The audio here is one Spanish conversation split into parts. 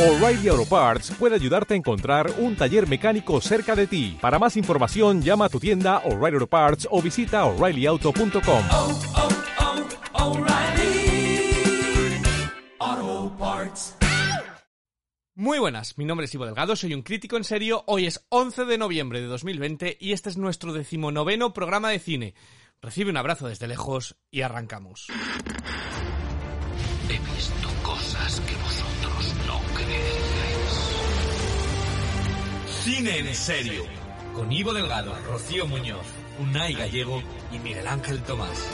O'Reilly Auto Parts puede ayudarte a encontrar un taller mecánico cerca de ti. Para más información, llama a tu tienda O'Reilly Auto Parts o visita oreillyauto.com. oh, oh, O'Reilly Auto Parts. Muy buenas, mi nombre es Ivo Delgado, soy un crítico en serio. Hoy es 11 de noviembre de 2020 y este es nuestro decimonoveno programa de cine. Recibe un abrazo desde lejos y arrancamos. Cine en serio. Con Ivo Delgado, Rocío Muñoz, Unai Gallego y Miguel Ángel Tomás.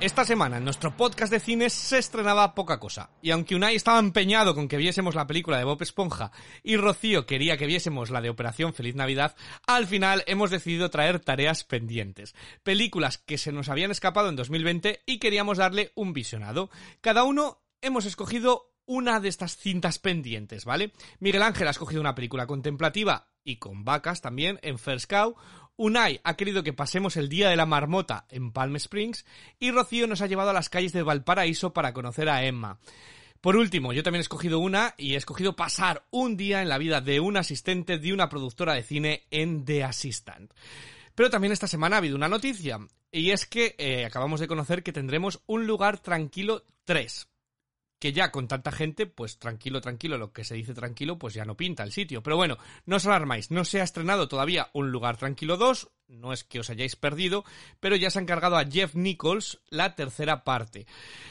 Esta semana en nuestro podcast de cines se estrenaba poca cosa. Y aunque Unai estaba empeñado con que viésemos la película de Bob Esponja y Rocío quería que viésemos la de Operación Feliz Navidad, al final hemos decidido traer tareas pendientes. Películas que se nos habían escapado en 2020 y queríamos darle un visionado. Cada uno hemos escogido una de estas cintas pendientes, ¿vale? Miguel Ángel ha escogido una película contemplativa y con vacas también en First Cow. Unai ha querido que pasemos el día de la marmota en Palm Springs y Rocío nos ha llevado a las calles de Valparaíso para conocer a Emma. Por último, yo también he escogido una y he escogido pasar un día en la vida de un asistente de una productora de cine en The Assistant. Pero también esta semana ha habido una noticia y es que eh, acabamos de conocer que tendremos un lugar tranquilo 3 que ya con tanta gente, pues tranquilo, tranquilo, lo que se dice tranquilo, pues ya no pinta el sitio. Pero bueno, no os alarmáis, no se ha estrenado todavía Un Lugar Tranquilo 2, no es que os hayáis perdido, pero ya se ha encargado a Jeff Nichols la tercera parte.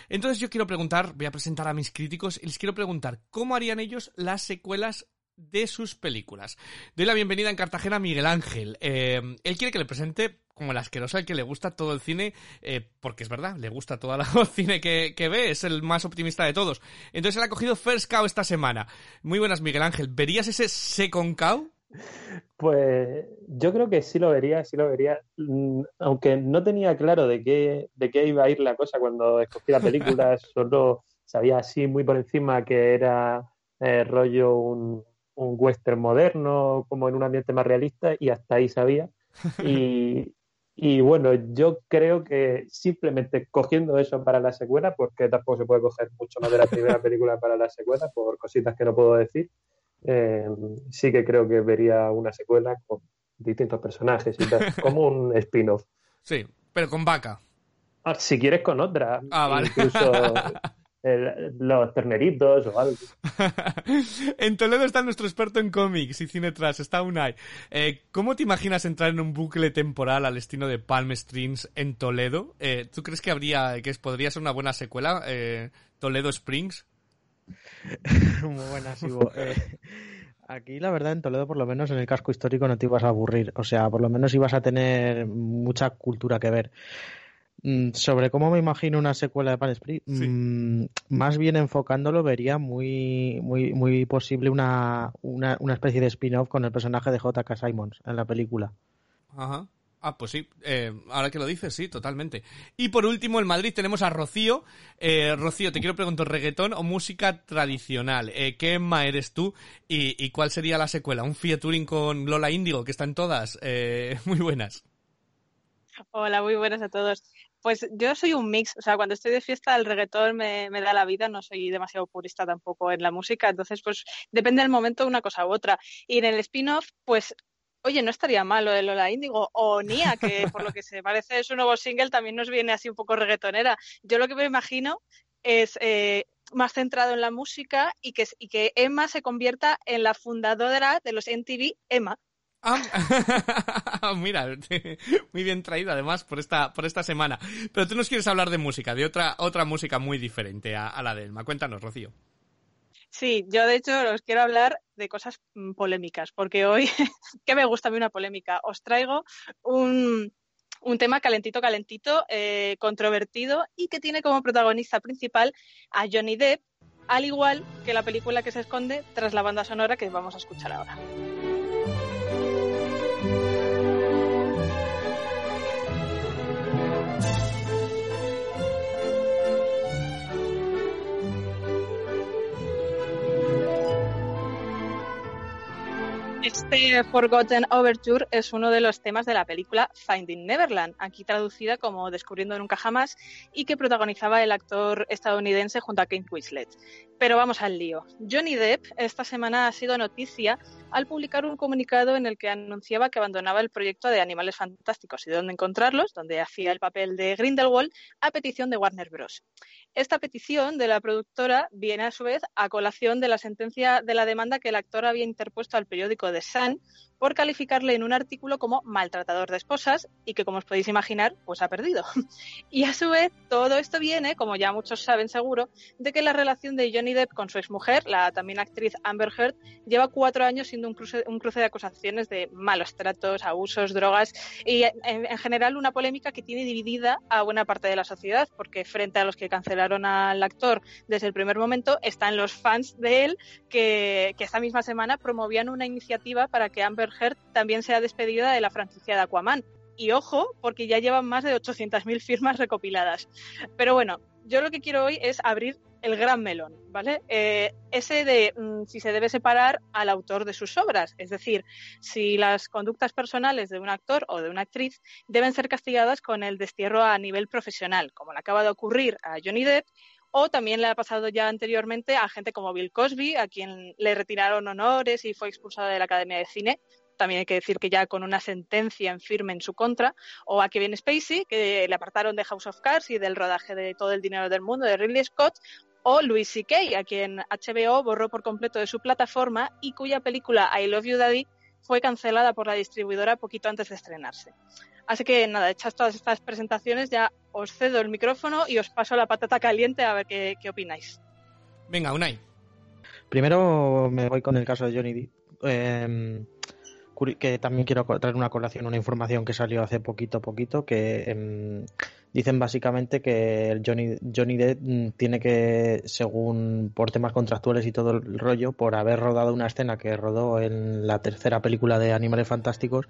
Entonces yo quiero preguntar, voy a presentar a mis críticos y les quiero preguntar cómo harían ellos las secuelas de sus películas. Doy la bienvenida en Cartagena a Miguel Ángel. Eh, él quiere que le presente como el asqueroso al que le gusta todo el cine, eh, porque es verdad, le gusta todo el cine que, que, ve, es el más optimista de todos. Entonces él ha cogido First Cow esta semana. Muy buenas, Miguel Ángel. ¿Verías ese Second Cow? Pues yo creo que sí lo vería, sí lo vería, aunque no tenía claro de qué, de qué iba a ir la cosa cuando escogí la película, solo sabía así muy por encima que era eh, rollo un, un western moderno, como en un ambiente más realista, y hasta ahí sabía. Y, y bueno, yo creo que simplemente cogiendo eso para la secuela, porque tampoco se puede coger mucho más de la primera película para la secuela, por cositas que no puedo decir, eh, sí que creo que vería una secuela con distintos personajes y tal, como un spin-off. Sí, pero con vaca. Ah, si quieres con otra. Ah, vale. Incluso el, los terneritos o algo. en Toledo está nuestro experto en cómics y cine tras, está Unai. Eh, ¿Cómo te imaginas entrar en un bucle temporal al estilo de Palm Springs en Toledo? Eh, ¿Tú crees que habría, que podría ser una buena secuela, eh, Toledo Springs? Muy buenas, Ivo. Aquí, la verdad, en Toledo, por lo menos en el casco histórico, no te ibas a aburrir. O sea, por lo menos ibas a tener mucha cultura que ver. Sobre cómo me imagino una secuela de Palm Springs, sí. mmm, más bien enfocándolo, vería muy, muy, muy posible una, una, una especie de spin-off con el personaje de J.K. Simons en la película. Ajá. Ah, pues sí, eh, ahora que lo dices, sí, totalmente. Y por último, en Madrid tenemos a Rocío. Eh, Rocío, te quiero preguntar, ¿reggaetón o música tradicional? Eh, ¿Qué Emma eres tú y, y, cuál sería la secuela? ¿Un featuring con Lola Índigo, que están todas? Eh, muy buenas. Hola, muy buenas a todos. Pues yo soy un mix, o sea, cuando estoy de fiesta el reggaetón me, me, da la vida, no soy demasiado purista tampoco en la música, entonces pues depende del momento una cosa u otra. Y en el spin-off, pues, oye, no estaría mal lo de Lola Índigo o Nia, que por lo que se parece su nuevo single también nos viene así un poco reggaetonera. Yo lo que me imagino es eh, más centrado en la música y que, y que Emma se convierta en la fundadora de los MTV Emma. Mira, muy bien traído además por esta, por esta semana. Pero tú nos quieres hablar de música, de otra, otra música muy diferente a, a la de Elma. Cuéntanos, Rocío. Sí, yo de hecho os quiero hablar de cosas polémicas, porque hoy, que me gusta a mí una polémica, os traigo un, un tema calentito, calentito, eh, controvertido y que tiene como protagonista principal a Johnny Depp, al igual que la película que se esconde tras la banda sonora que vamos a escuchar ahora. Este Forgotten Overture es uno de los temas de la película Finding Neverland, aquí traducida como Descubriendo Nunca Jamás, y que protagonizaba el actor estadounidense junto a Kate Winslet. Pero vamos al lío. Johnny Depp esta semana ha sido noticia al publicar un comunicado en el que anunciaba que abandonaba el proyecto de Animales Fantásticos y dónde encontrarlos, donde hacía el papel de Grindelwald, a petición de Warner Bros. Esta petición de la productora viene a su vez a colación de la sentencia de la demanda que el actor había interpuesto al periódico The Sun por calificarle en un artículo como maltratador de esposas y que, como os podéis imaginar, pues ha perdido. Y a su vez, todo esto viene, como ya muchos saben seguro, de que la relación de Johnny Depp con su exmujer, la también actriz Amber Heard, lleva cuatro años siendo un cruce, un cruce de acusaciones de malos tratos, abusos, drogas y, en, en general, una polémica que tiene dividida a buena parte de la sociedad, porque frente a los que cancelaron al actor desde el primer momento, están los fans de él que, que esta misma semana promovían una iniciativa para que Amber Heard también sea despedida de la franquicia de Aquaman. Y ojo, porque ya llevan más de 800.000 firmas recopiladas. Pero bueno, yo lo que quiero hoy es abrir el gran melón, ¿vale? Eh, ese de mm, si se debe separar al autor de sus obras, es decir, si las conductas personales de un actor o de una actriz deben ser castigadas con el destierro a nivel profesional, como le acaba de ocurrir a Johnny Depp, o también le ha pasado ya anteriormente a gente como Bill Cosby, a quien le retiraron honores y fue expulsado de la Academia de Cine. También hay que decir que ya con una sentencia en firme en su contra, o a Kevin Spacey, que le apartaron de House of Cards y del rodaje de todo el dinero del mundo de Ridley Scott, o Louis C.K., a quien HBO borró por completo de su plataforma y cuya película I Love You Daddy fue cancelada por la distribuidora poquito antes de estrenarse. Así que nada, hechas todas estas presentaciones, ya os cedo el micrófono y os paso la patata caliente a ver qué, qué opináis. Venga, Unai. Primero me voy con el caso de Johnny Depp. Eh, curi- que también quiero traer una colación, una información que salió hace poquito, poquito, que em, dicen básicamente que el Johnny, Johnny Depp mm, tiene que, según por temas contractuales y todo el rollo, por haber rodado una escena que rodó en la tercera película de Animales Fantásticos,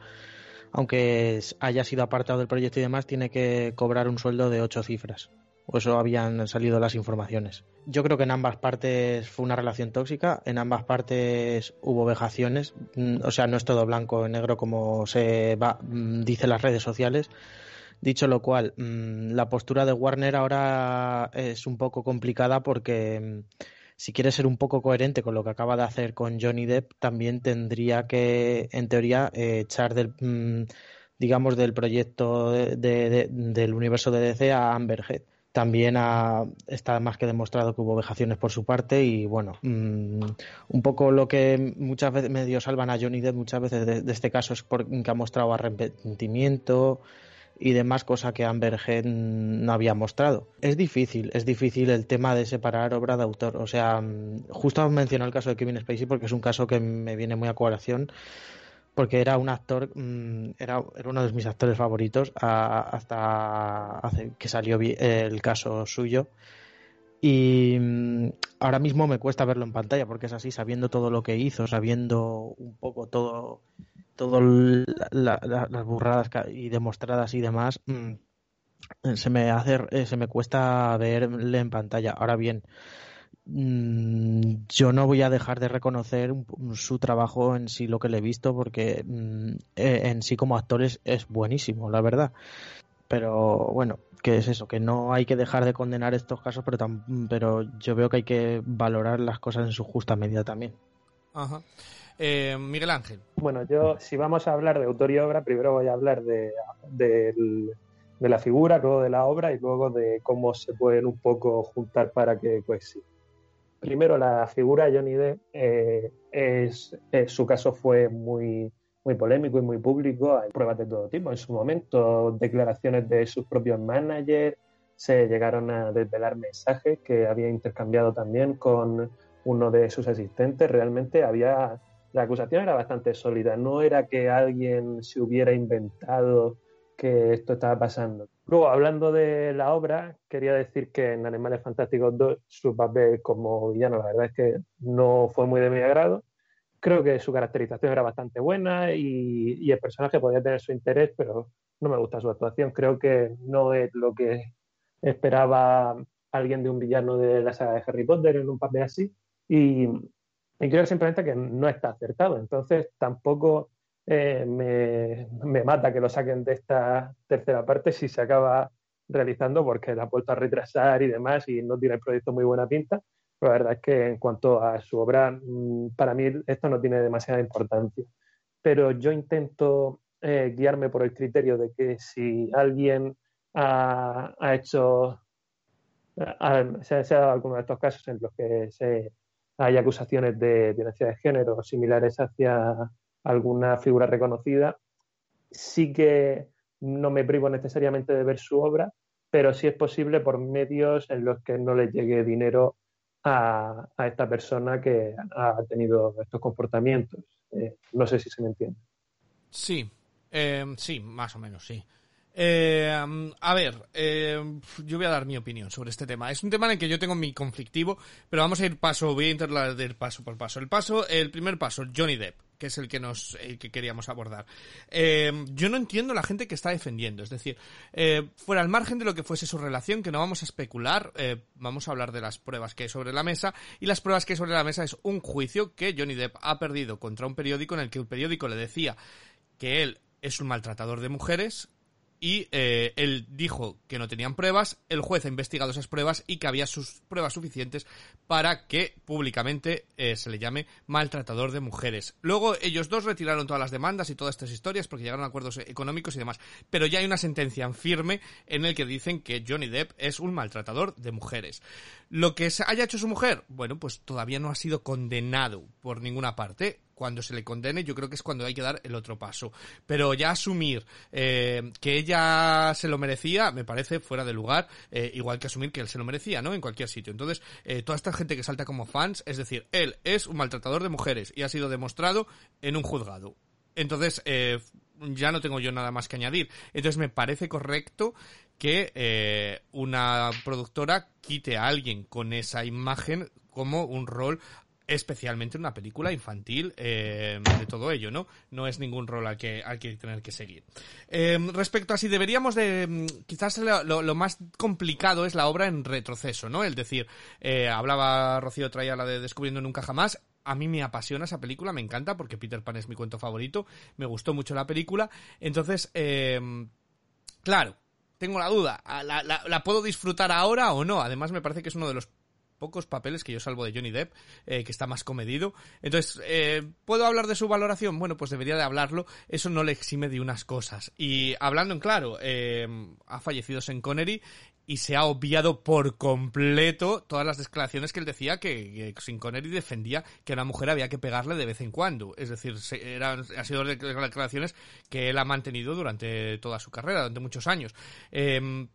aunque haya sido apartado del proyecto y demás, tiene que cobrar un sueldo de ocho cifras. O eso habían salido las informaciones. Yo creo que en ambas partes fue una relación tóxica, en ambas partes hubo vejaciones, mm, o sea, no es todo blanco o negro como se va, mm, dice las redes sociales. Dicho lo cual, mm, la postura de Warner ahora es un poco complicada porque si quiere ser un poco coherente con lo que acaba de hacer con Johnny Depp, también tendría que, en teoría, eh, echar del, mm, digamos, del proyecto de- de- de- del universo de DC a Amber Heard. También ha- está más que demostrado que hubo vejaciones por su parte y bueno, mm, un poco lo que muchas veces medio salvan a Johnny Depp muchas veces de este caso es porque ha mostrado arrepentimiento y demás, cosa que Amber Heard no había mostrado. Es difícil, es difícil el tema de separar obra de autor. O sea, mm, justo has mencionado el caso de Kevin Spacey porque es un caso que me viene muy a colación porque era un actor, mm, era, era uno de mis actores favoritos hasta hace que salió el caso suyo. Y mm, ahora mismo me cuesta verlo en pantalla porque es así, sabiendo todo lo que hizo, sabiendo un poco todo, todo l- la- la- las burradas y demostradas y demás, mm, se me hace, eh, se me cuesta verle en pantalla. Ahora bien, mm, yo no voy a dejar de reconocer un- su trabajo en sí, lo que le he visto, porque mm, eh, en sí como actor es, buenísimo, la verdad. Pero bueno, que es eso, que no hay que dejar de condenar estos casos, pero, pero yo veo que hay que valorar las cosas en su justa medida también. Ajá. Eh, Miguel Ángel. Bueno, yo, si vamos a hablar de autor y obra, primero voy a hablar de, de la figura, luego de la obra y luego de cómo se pueden un poco juntar para que coincida. Primero, la figura de Johnny Depp, eh, es, eh, su caso fue muy, muy polémico y muy público. Hay pruebas de todo tipo en su momento, declaraciones de sus propios managers, se llegaron a desvelar mensajes que había intercambiado también con uno de sus asistentes. Realmente había la acusación era bastante sólida. No era que alguien se hubiera inventado que esto estaba pasando. Luego, hablando de la obra, quería decir que en Animales Fantásticos 2 su papel como villano, la verdad es que no fue muy de mi agrado. Creo que su caracterización era bastante buena y, el personaje podía tener su interés, pero no me gusta su actuación. Creo que no es lo que esperaba alguien de un villano de la saga de Harry Potter en un papel así. Y Y creo simplemente que no está acertado. Entonces tampoco eh, me, me, mata que lo saquen de esta tercera parte si se acaba realizando porque la ha vuelto a retrasar y demás y no tiene el proyecto muy buena pinta. La verdad es que en cuanto a su obra, mm, para mí esto no tiene demasiada importancia. Pero yo intento eh, guiarme por el criterio de que si alguien ha, ha hecho, ha, se, ha dado alguno de estos casos en los que se, hay acusaciones de violencia de género similares hacia alguna figura reconocida, sí que no me privo necesariamente de ver su obra, pero sí es posible por medios en los que no le llegue dinero a, esta persona que ha tenido estos comportamientos. Eh, no sé si se me entiende. Sí, eh, sí, más o menos, sí. Eh, a ver, eh, yo voy a dar mi opinión sobre este tema. Es un tema en el que yo tengo mi conflictivo, pero vamos a ir paso, voy a intentar paso por paso. El paso, el primer paso, Johnny Depp, que es el que nos, el que queríamos abordar. Eh, yo no entiendo la gente que está defendiendo, es decir, eh, fuera al margen de lo que fuese su relación, que no vamos a especular, eh, vamos a hablar de las pruebas que hay sobre la mesa, y las pruebas que hay sobre la mesa es un juicio que Johnny Depp ha perdido contra un periódico en el que el periódico le decía que él es un maltratador de mujeres, y eh, él dijo que no tenían pruebas, el juez ha investigado esas pruebas y que había sus pruebas suficientes para que públicamente eh, se le llame maltratador de mujeres. Luego ellos dos retiraron todas las demandas y todas estas historias porque llegaron a acuerdos económicos y demás, pero ya hay una sentencia en firme en el que dicen que Johnny Depp es un maltratador de mujeres. Lo que haya hecho su mujer, bueno, pues todavía no ha sido condenado por ninguna parte cuando se le condene, yo creo que es cuando hay que dar el otro paso. Pero ya asumir eh, que ella se lo merecía, me parece fuera de lugar, eh, igual que asumir que él se lo merecía, ¿no? En cualquier sitio. Entonces, eh, toda esta gente que salta como fans, es decir, él es un maltratador de mujeres y ha sido demostrado en un juzgado. Entonces, eh, ya no tengo yo nada más que añadir. Entonces, me parece correcto que eh, una productora quite a alguien con esa imagen como un rol especialmente una película infantil eh, de todo ello, ¿no? No es ningún rol al que hay que tener que seguir. Eh, respecto a si deberíamos de... Quizás lo, más complicado es la obra en retroceso, ¿no? Es decir, eh, hablaba Rocío traía la de Descubriendo Nunca Jamás, a mí me apasiona esa película, me encanta porque Peter Pan es mi cuento favorito, me gustó mucho la película, entonces, eh, claro, tengo la duda, ¿la, la, ¿la, puedo disfrutar ahora o no? Además me parece que es uno de los pocos papeles que yo salvo de Johnny Depp, eh, que está más comedido. Entonces, eh, ¿puedo hablar de su valoración? Bueno, pues debería de hablarlo. Eso no le exime de unas cosas. Y hablando en claro, eh, ha fallecido Sean Connery y se ha obviado por completo todas las declaraciones que él decía que, que Sean Connery defendía que a una mujer había que pegarle de vez en cuando. Es decir, eran, ha sido declaraciones que él ha mantenido durante toda su carrera, durante muchos años. Eh,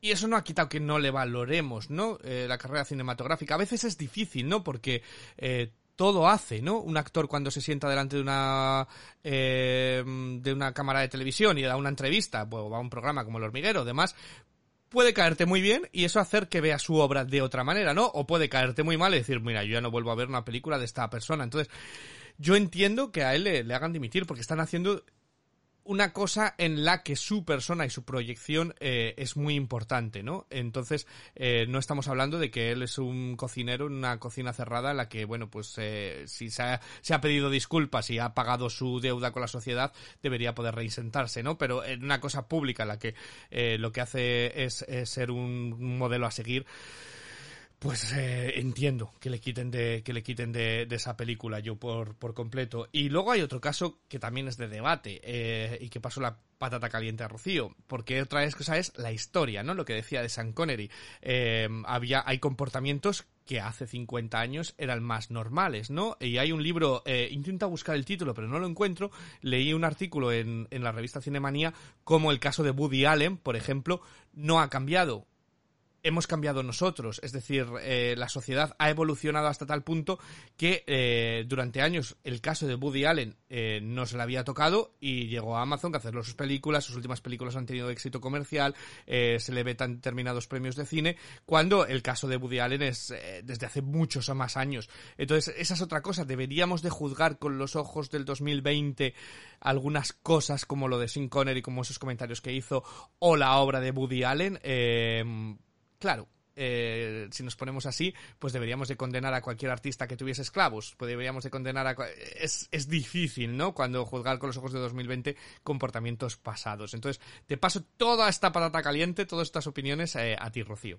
y eso no ha quitado que no le valoremos, ¿no? Eh, la carrera cinematográfica. A veces es difícil, ¿no? Porque eh, todo hace, ¿no? Un actor cuando se sienta delante de una eh, de una cámara de televisión y da una entrevista, o va a un programa como El Hormiguero, demás, puede caerte muy bien y eso hacer que veas su obra de otra manera, ¿no? O puede caerte muy mal y decir, mira, yo ya no vuelvo a ver una película de esta persona. Entonces, yo entiendo que a él le, le hagan dimitir porque están haciendo una cosa en la que su persona y su proyección eh, es muy importante, ¿no? Entonces, eh, no estamos hablando de que él es un cocinero en una cocina cerrada en la que, bueno, pues eh, si se ha, se ha, pedido disculpas y ha pagado su deuda con la sociedad, debería poder reinsentarse, ¿no? Pero en una cosa pública en la que eh, lo que hace es, es ser un modelo a seguir, pues eh, entiendo que le quiten de que le quiten de, de, esa película yo por, por completo y luego hay otro caso que también es de debate eh, y que pasó la patata caliente a Rocío porque otra vez cosa es la historia no lo que decía de Sean Connery eh, había hay comportamientos que hace 50 años eran más normales, ¿no? Y hay un libro, eh, intenta buscar el título, pero no lo encuentro. Leí un artículo en, en la revista Cinemanía como el caso de Woody Allen, por ejemplo, no ha cambiado hemos cambiado nosotros. Es decir, eh, la sociedad ha evolucionado hasta tal punto que eh, durante años el caso de Woody Allen eh, no se le había tocado y llegó a Amazon a hacerlo sus películas. Sus últimas películas han tenido éxito comercial, eh, se le vetan determinados premios de cine, cuando el caso de Woody Allen es desde hace muchos o más años. Entonces, esa es otra cosa. Deberíamos de juzgar con los ojos del 2020 algunas cosas como lo de Sin Connery, como esos comentarios que hizo, o la obra de Woody Allen. Claro, eh, si nos ponemos así, pues deberíamos de condenar a cualquier artista que tuviese esclavos, pues deberíamos de condenar a... Es, es difícil, ¿no? Cuando juzgar con los ojos de 2020 comportamientos pasados. Entonces, te paso toda esta patata caliente, todas estas opiniones eh, a ti, Rocío.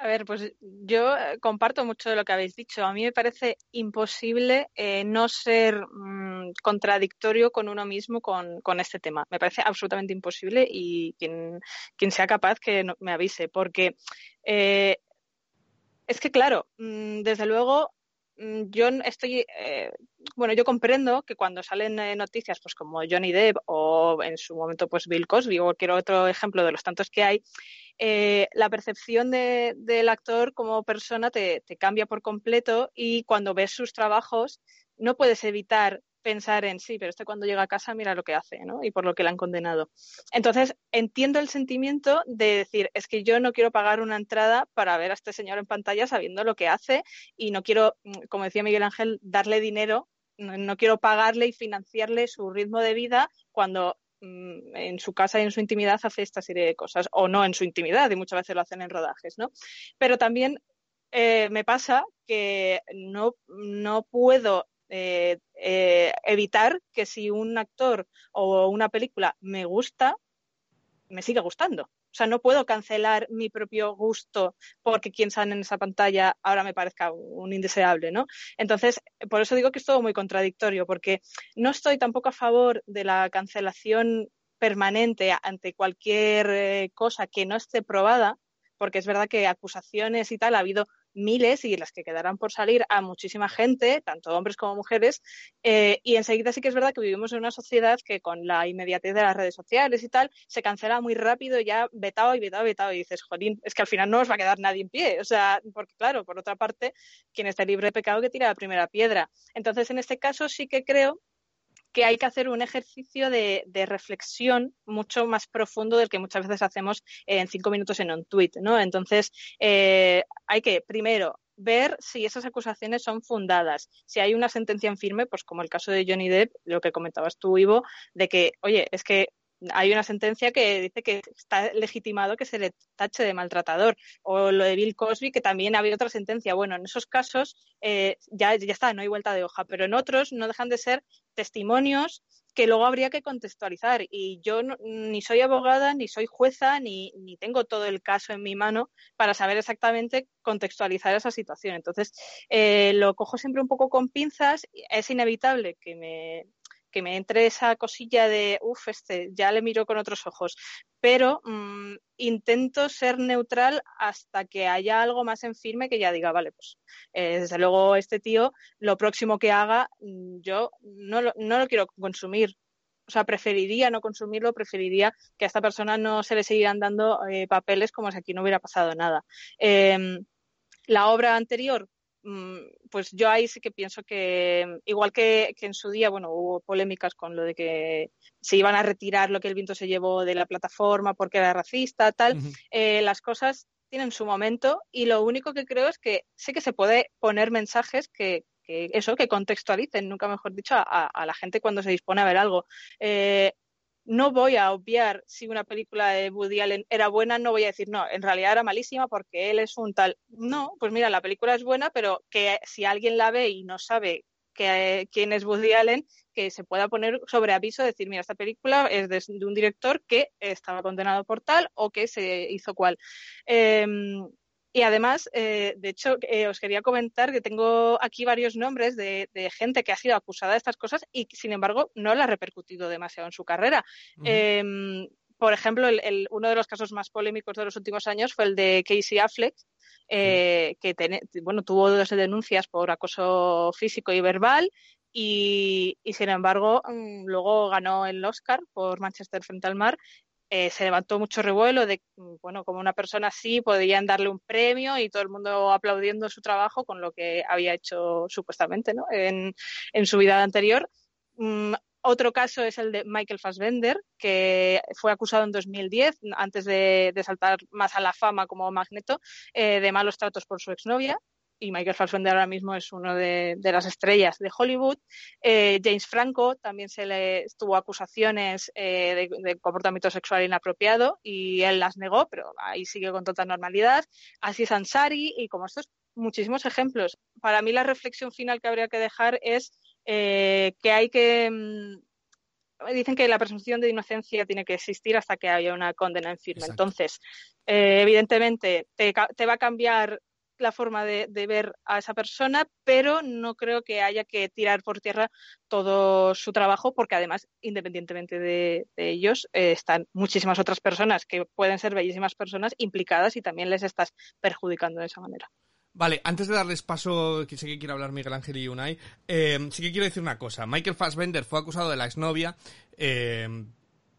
A ver, pues yo eh, comparto mucho de lo que habéis dicho. A mí me parece imposible eh, no ser mm, contradictorio con uno mismo con, con este tema. Me parece absolutamente imposible y quien, quien sea capaz que no- me avise, porque eh, es que, claro, mm, desde luego mm, yo estoy, eh, bueno, yo comprendo que cuando salen eh, noticias, pues como Johnny Depp o en su momento pues Bill Cosby o cualquier otro ejemplo de los tantos que hay, eh, la percepción de- del actor como persona te, cambia por completo y cuando ves sus trabajos no puedes evitar pensar en sí, pero este cuando llega a casa mira lo que hace, ¿no? Y por lo que le han condenado. Entonces, entiendo el sentimiento de decir, es que yo no quiero pagar una entrada para ver a este señor en pantalla sabiendo lo que hace y no quiero, mm, como decía Miguel Ángel, darle dinero, no, quiero pagarle y financiarle su ritmo de vida cuando en su casa y en su intimidad hace esta serie de cosas, o no en su intimidad, y muchas veces lo hacen en rodajes, ¿no? Pero también eh, me pasa que no, no puedo eh, eh, evitar que si un actor o una película me gusta, me sigue gustando. O sea, no puedo cancelar mi propio gusto porque quien sale en esa pantalla ahora me parezca un indeseable, ¿no? Entonces, por eso digo que es todo muy contradictorio, porque no estoy tampoco a favor de la cancelación permanente ante cualquier eh, cosa que no esté probada, porque es verdad que acusaciones y tal ha habido miles y las que quedarán por salir a muchísima gente, tanto hombres como mujeres, eh, y enseguida sí que es verdad que vivimos en una sociedad que con la inmediatez de las redes sociales y tal, se cancela muy rápido ya vetado y vetado y vetado y dices, jolín, es que al final no os va a quedar nadie en pie, o sea, porque claro, por otra parte, quien esté libre de pecado que tira la primera piedra. Entonces, en este caso sí que creo que hay que hacer un ejercicio de, de, reflexión mucho más profundo del que muchas veces hacemos en cinco minutos en un tweet, ¿no? Entonces, eh, hay que primero ver si esas acusaciones son fundadas. Si hay una sentencia en firme, pues como el caso de Johnny Depp, lo que comentabas tú, Ivo, de que, oye, es que hay una sentencia que dice que está legitimado que se le tache de maltratador. O lo de Bill Cosby, que también había otra sentencia. Bueno, en esos casos eh, ya, ya está, no hay vuelta de hoja, pero en otros no dejan de ser testimonios que luego habría que contextualizar. Y yo ni soy abogada, ni soy jueza, ni, ni tengo todo el caso en mi mano para saber exactamente contextualizar esa situación. Entonces, eh, lo cojo siempre un poco con pinzas. Es inevitable que me, que me entre esa cosilla de, uff, este, ya le miro con otros ojos. Pero mmm, intento ser neutral hasta que haya algo más en firme que ya diga, vale, pues eh, desde luego este tío, lo próximo que haga, yo no lo, no lo quiero consumir. O sea, preferiría no consumirlo, preferiría que a esta persona no se le siguieran dando eh, papeles como si aquí no hubiera pasado nada. Eh, la obra anterior, pues yo ahí sí que pienso que, igual que, que, en su día, bueno, hubo polémicas con lo de que se iban a retirar lo que el viento se llevó de la plataforma porque era racista, tal, uh -huh. eh, las cosas tienen su momento y lo único que creo es que sí que se puede poner mensajes que, que eso, que contextualicen, nunca mejor dicho, a, a, la gente cuando se dispone a ver algo. Eh, no voy a obviar si una película de Woody Allen era buena, no voy a decir, no, en realidad era malísima porque él es un tal. No, pues mira, la película es buena, pero que si alguien la ve y no sabe quién es Woody Allen, que se pueda poner sobre aviso, decir, mira, esta película es de, un director que estaba condenado por tal o que se hizo cual. Eh, y además, eh, de hecho, eh, os quería comentar que tengo aquí varios nombres de, de, gente que ha sido acusada de estas cosas y, sin embargo, no le ha repercutido demasiado en su carrera. Uh -huh. eh, por ejemplo, el, el, uno de los casos más polémicos de los últimos años fue el de Casey Affleck, eh, que ten, bueno, tuvo dos denuncias por acoso físico y verbal y, y, sin embargo, mm, luego ganó el Oscar por Manchester frente al mar eh, se levantó mucho revuelo de, bueno, como una persona así podían darle un premio y todo el mundo aplaudiendo su trabajo con lo que había hecho supuestamente ¿no? en, en su vida anterior. Mm, otro caso es el de Michael Fassbender, que fue acusado en 2010, antes de, de saltar más a la fama como Magneto, eh, de malos tratos por su exnovia. Y Michael Fassbender ahora mismo es uno de, de las estrellas de Hollywood. Eh, James Franco también se le tuvo acusaciones eh, de, de, comportamiento sexual inapropiado y él las negó, pero ahí sigue con total normalidad. Así es Ansari y como estos muchísimos ejemplos. Para mí la reflexión final que habría que dejar es eh, que hay que mm, dicen que la presunción de inocencia tiene que existir hasta que haya una condena en firme. Exacto. Entonces, evidentemente, te, te va a cambiar la forma de, de ver a esa persona, pero no creo que haya que tirar por tierra todo su trabajo, porque además, independientemente de, ellos, eh, están muchísimas otras personas que pueden ser bellísimas personas implicadas y también les estás perjudicando de esa manera. Vale, antes de darles paso, que sé que quiere hablar Miguel Ángel y Unai, eh, sí que quiero decir una cosa. Michael Fassbender fue acusado de la exnovia eh,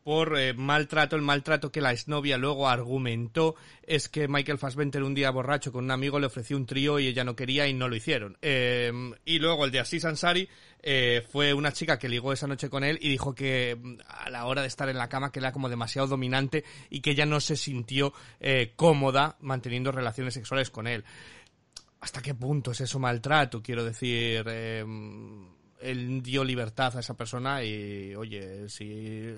por eh, maltrato. El maltrato que la exnovia luego argumentó es que Michael Fassbender un día borracho con un amigo le ofreció un trío y ella no quería y no lo hicieron. Eh, y luego el de Aziz Ansari eh, fue una chica que ligó esa noche con él y dijo que mm, a la hora de estar en la cama que era como demasiado dominante y que ella no se sintió eh, cómoda manteniendo relaciones sexuales con él. ¿Hasta qué punto es eso maltrato? Quiero decir, eh, él dio libertad a esa persona y, oye, sí. eh,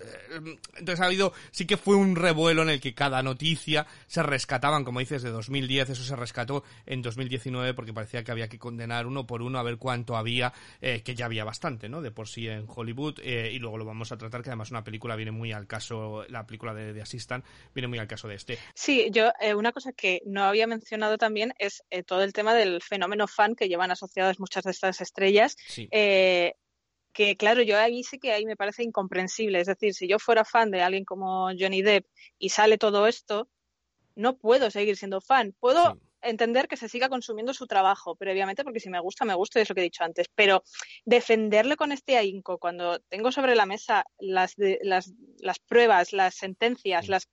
Entonces ha habido, sí que fue un revuelo en el que cada noticia se rescataban, como dices, de 2010, eso se rescató en 2019 porque parecía que había que condenar uno por uno a ver cuánto había, eh, que ya había bastante, ¿no? De por sí en Hollywood, eh, y luego lo vamos a tratar, que además una película viene muy al caso, la película de, de Assistant viene muy al caso de este. Sí, yo eh, una cosa que no había mencionado también es eh, todo el tema del fenómeno fan que llevan asociadas muchas de estas estrellas. Sí. Eh, que claro, yo ahí sí que ahí me parece incomprensible. Es decir, si yo fuera fan de alguien como Johnny Depp y sale todo esto, no puedo seguir siendo fan. Puedo Sí. entender que se siga consumiendo su trabajo, previamente, porque si me gusta, me gusta, y es lo que he dicho antes. Pero defenderle con este ahínco, cuando tengo sobre la mesa las, de- las, las pruebas, las sentencias, Sí. las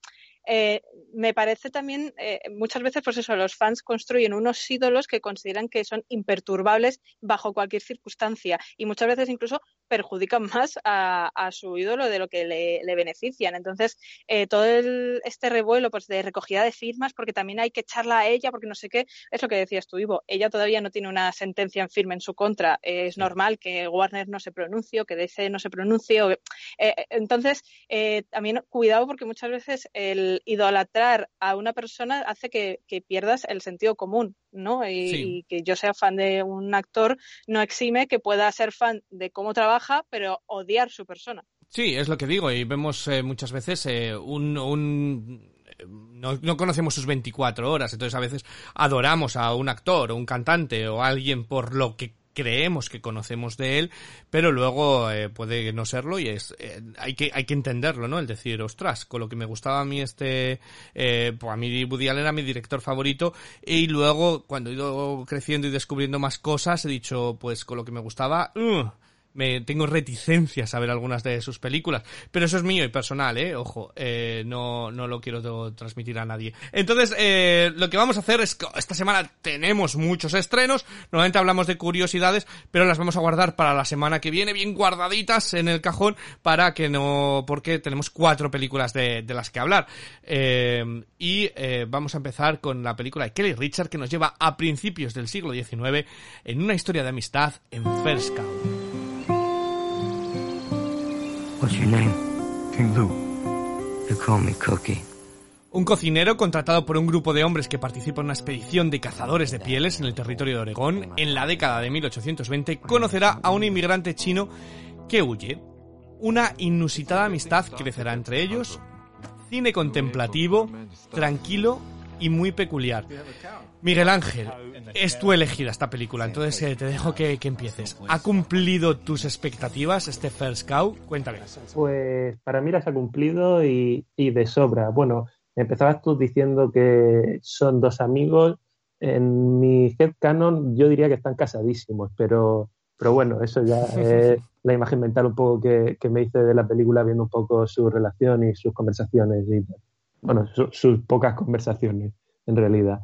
eh, me parece también, eh, muchas veces, pues eso, los fans construyen unos ídolos que consideran que son imperturbables bajo cualquier circunstancia. Y muchas veces incluso perjudican más a, a su ídolo de lo que le, le benefician. Entonces, eh, todo el- este revuelo pues, de recogida de firmas, porque también hay que echarla a ella, porque no sé qué, es lo que decías tú, Ivo, ella todavía no tiene una sentencia en firme en su contra. Eh, es normal que Warner no se pronuncie o que DC no se pronuncie. o- eh, entonces, eh, también cuidado porque muchas veces el idolatrar a una persona hace que, que pierdas el sentido común, ¿no? Y, Sí. y que yo sea fan de un actor no exime que pueda ser fan de cómo trabaja, pero odiar su persona. Sí, es lo que digo, y vemos eh, muchas veces eh, un... un eh, no, no conocemos sus 24 horas, entonces a veces adoramos a un actor o un cantante o alguien por lo que creemos que conocemos de él, pero luego eh, puede no serlo y es eh, hay que hay que entenderlo, ¿no? El decir, ostras, con lo que me gustaba a mí este, eh, pues mí Woody era mi director favorito y luego cuando he ido creciendo y descubriendo más cosas he dicho, pues con lo que me gustaba, ugh, me tengo reticencias a ver algunas de sus películas, pero eso es mío y personal, eh, ojo, eh, no, no lo quiero transmitir a nadie. Entonces, eh, lo que vamos a hacer es que esta semana tenemos muchos estrenos, normalmente hablamos de curiosidades, pero las vamos a guardar para la semana que viene, bien guardaditas en el cajón, para que no, porque tenemos cuatro películas de, de las que hablar. Eh, y eh, vamos a empezar con la película de Kelly Richard, que nos lleva a principios del siglo XIX en una historia de amistad en First Cow. What's your name? King Lou. You call me Cookie. Un cocinero contratado por un grupo de hombres que participa en una expedición de cazadores de pieles en el territorio de Oregón en la década de 1820 conocerá a un inmigrante chino que huye. Una inusitada amistad crecerá entre ellos. Cine contemplativo, tranquilo y muy peculiar. Miguel Ángel, es tu elegida esta película, entonces eh, te dejo que, que empieces. ¿Ha cumplido tus expectativas este First Cow? Cuéntame. Pues para mí las ha cumplido y, y de sobra. Bueno, empezabas tú diciendo que son dos amigos. En mi headcanon yo diría que están casadísimos, pero, pero bueno, eso ya es la imagen mental un poco que, que me hice de la película viendo un poco su relación y sus conversaciones y bueno, su- sus pocas conversaciones en realidad.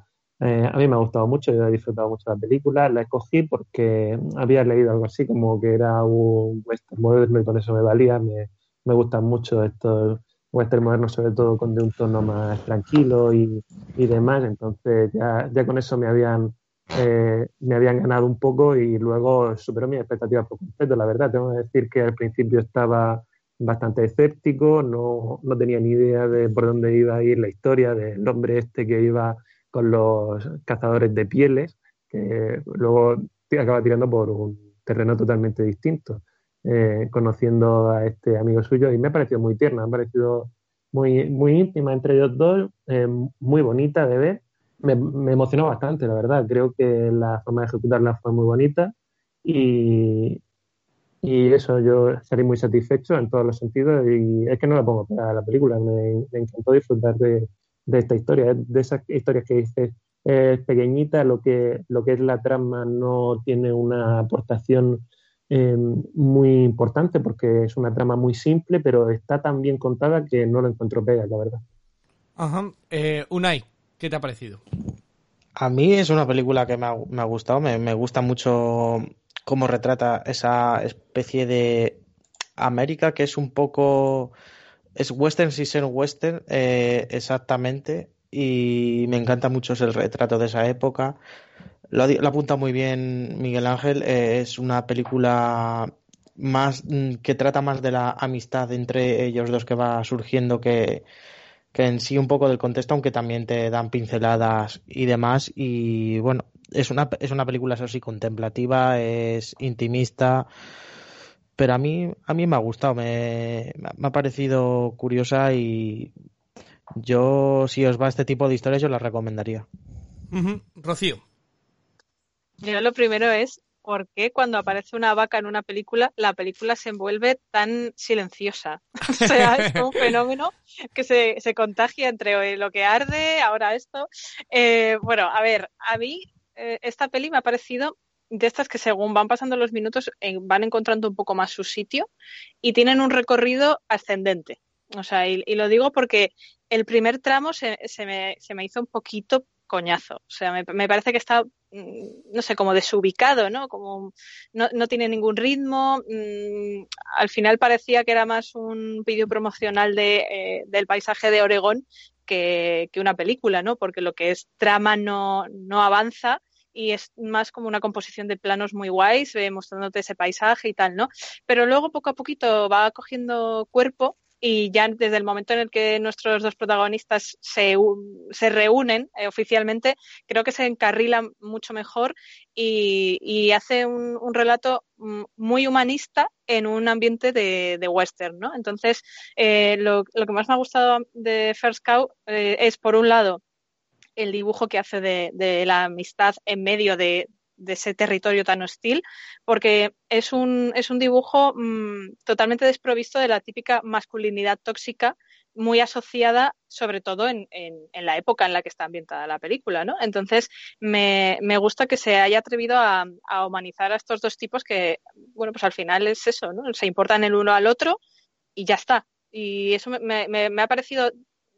Eh, a mí me ha gustado mucho, yo he disfrutado mucho la película, la escogí porque había leído algo así como que era un western moderno y con eso me valía, me, me gustan mucho estos western modernos, sobre todo con de un tono más tranquilo y, y demás, entonces ya, ya con eso me habían eh, me habían ganado un poco y luego superó mis expectativas por completo. La verdad, tengo que decir que al principio estaba bastante escéptico, no, no tenía ni idea de por dónde iba a ir la historia del hombre este que iba con los cazadores de pieles, que luego acaba tirando por un terreno totalmente distinto, eh, conociendo a este amigo suyo y me ha parecido muy tierna, me ha parecido muy, muy íntima entre ellos dos, eh, muy bonita de ver. Me, me, emocionó bastante, la verdad. Creo que la forma de ejecutarla fue muy bonita y, y eso yo salí muy satisfecho en todos los sentidos y es que no la pongo para la película, me, me encantó disfrutar de, de, esta historia, de esas historias que dices es pequeñita, lo que, lo que es la trama no tiene una aportación eh, muy importante porque es una trama muy simple, pero está tan bien contada que no lo encuentro pega, la verdad. Ajá. Eh, Unai, ¿qué te ha parecido? A mí es una película que me ha, me ha gustado, me, me, gusta mucho cómo retrata esa especie de América que es un poco... Es western sin ser western, eh, exactamente, y me encanta mucho el retrato de esa época. Lo, lo apunta muy bien Miguel Ángel, eh, es una película más mm, que trata más de la amistad entre ellos dos que va surgiendo que, que en sí un poco del contexto, aunque también te dan pinceladas y demás. Y bueno, es una, es una película, eso sí, contemplativa, es intimista, pero a mí, a mí me ha gustado, me, me ha parecido curiosa y yo, si os va este tipo de historias, yo las recomendaría. Uh -huh. Rocío. Yo lo primero es por qué cuando aparece una vaca en una película, la película se envuelve tan silenciosa. O sea, es un fenómeno que se, se contagia entre lo que arde, ahora esto. Eh, bueno, a ver, a mí eh, esta peli me ha parecido de estas que según van pasando los minutos eh, van encontrando un poco más su sitio y tienen un recorrido ascendente. O sea, y, lo digo porque el primer tramo se, me, se, me, hizo un poquito coñazo. O sea, me, me, parece que está, no sé, como desubicado, ¿no? Como no, no tiene ningún ritmo. Mmm, al final parecía que era más un vídeo promocional de, eh, del paisaje de Oregón que, que, una película, ¿no? Porque lo que es trama no, no avanza y es más como una composición de planos muy guays, eh, mostrándote ese paisaje y tal, ¿no? Pero luego poco a poquito va cogiendo cuerpo y ya desde el momento en el que nuestros dos protagonistas se, se reúnen eh, oficialmente, creo que se encarrila mucho mejor y, hace un, relato muy humanista en un ambiente de, western, ¿no? Entonces, eh, lo, que más me ha gustado de First Cow es, por un lado, el dibujo que hace de, la amistad en medio de, ese territorio tan hostil, porque es un, es un dibujo mmm, totalmente desprovisto de la típica masculinidad tóxica, muy asociada sobre todo en, en, la época en la que está ambientada la película, ¿no? Entonces, me, me gusta que se haya atrevido a, humanizar a estos dos tipos que, bueno, pues al final es eso, ¿no? Se importan el uno al otro y ya está. Y eso me, me ha parecido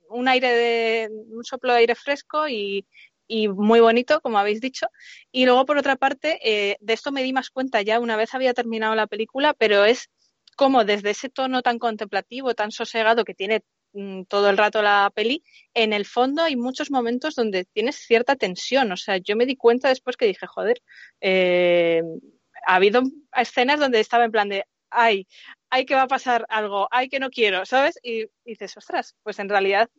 un aire de, un soplo de aire fresco y, y muy bonito, como habéis dicho. Y luego, por otra parte, eh, de esto me di más cuenta ya una vez había terminado la película, pero es como desde ese tono tan contemplativo, tan sosegado que tiene mmm, todo el rato la peli, en el fondo hay muchos momentos donde tienes cierta tensión. O sea, yo me di cuenta después que dije, joder, eh, ha habido escenas donde estaba en plan de, ay, ay que va a pasar algo, ay que no quiero, ¿sabes? Y, dices, ostras, pues en realidad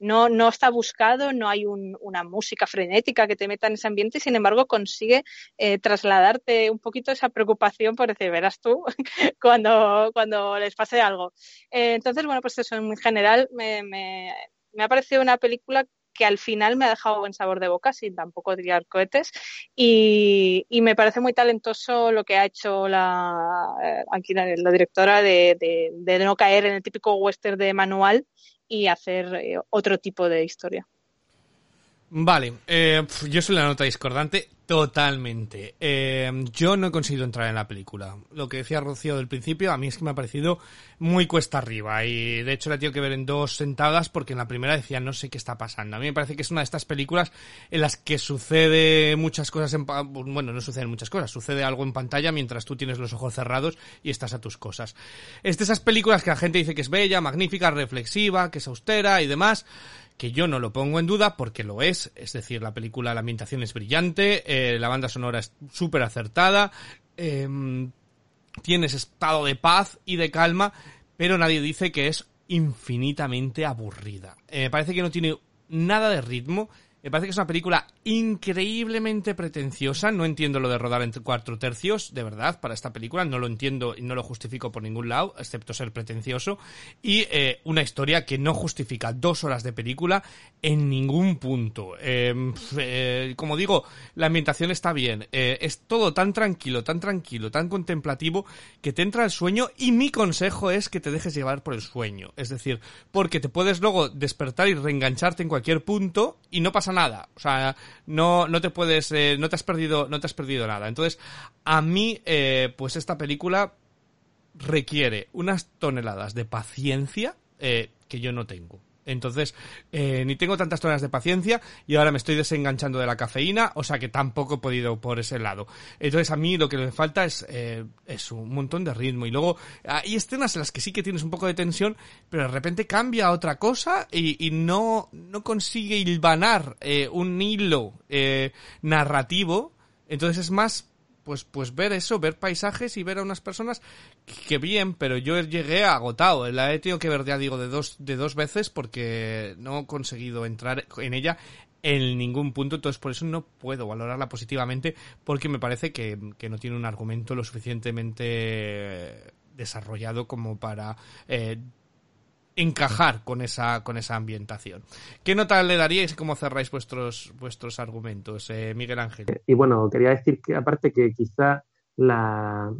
no, no está buscado, no hay un, una música frenética que te meta en ese ambiente y sin embargo consigue eh, trasladarte un poquito esa preocupación por decir, verás tú cuando, cuando les pase algo. Eh, entonces, bueno, pues eso en general me, me, me ha parecido una película que al final me ha dejado buen sabor de boca sin tampoco tirar cohetes y, me parece muy talentoso lo que ha hecho la, eh, aquí la directora de, de, de, no caer en el típico western de manual y hacer eh, otro tipo de historia. Vale, eh, yo soy la nota discordante totalmente. Eh, yo no he conseguido entrar en la película. Lo que decía Rocío del principio, a mí es que me ha parecido muy cuesta arriba y de hecho la tengo que ver en dos sentadas porque en la primera decía no sé qué está pasando. A mí me parece que es una de estas películas en las que sucede muchas cosas, en, bueno, no suceden muchas cosas, sucede algo en pantalla mientras tú tienes los ojos cerrados y estás a tus cosas. Es de esas películas que la gente dice que es bella, magnífica, reflexiva, que es austera y demás que yo no lo pongo en duda porque lo es, es decir, la película, la ambientación es brillante, eh, la banda sonora es súper acertada, eh, tienes estado de paz y de calma, pero nadie dice que es infinitamente aburrida. Eh, me parece que no tiene nada de ritmo, me parece que es una película increíblemente pretenciosa. No entiendo lo de rodar en cuatro tercios, de verdad, para esta película. No lo entiendo y no lo justifico por ningún lado, excepto ser pretencioso. Y eh, una historia que no justifica dos horas de película en ningún punto. Eh, eh, como digo, la ambientación está bien. Eh, es todo tan tranquilo, tan tranquilo, tan contemplativo que te entra el sueño. Y mi consejo es que te dejes llevar por el sueño. Es decir, porque te puedes luego despertar y reengancharte en cualquier punto y no pasa nada. O sea, no, no te puedes, eh, no te has perdido, no te has perdido nada. Entonces, a mí, eh, pues esta película requiere unas toneladas de paciencia eh, que yo no tengo. Entonces, eh, ni tengo tantas toneladas de paciencia y ahora me estoy desenganchando de la cafeína, o sea que tampoco he podido por ese lado. Entonces, a mí lo que me falta es, eh, es un montón de ritmo. Y luego, hay escenas en las que sí que tienes un poco de tensión, pero de repente cambia otra cosa y, y no, no consigue hilvanar eh, un hilo eh, narrativo. Entonces es más pues, pues ver eso, ver paisajes y ver a unas personas que bien, pero yo llegué agotado. La he tenido que ver, ya digo, de dos, de dos veces porque no he conseguido entrar en ella en ningún punto, entonces por eso no puedo valorarla positivamente porque me parece que, que no tiene un argumento lo suficientemente desarrollado como para eh, encajar con esa con esa ambientación. ¿Qué nota le daríais y cómo cerráis vuestros vuestros argumentos, eh, Miguel Ángel? Y bueno, quería decir que aparte que quizá la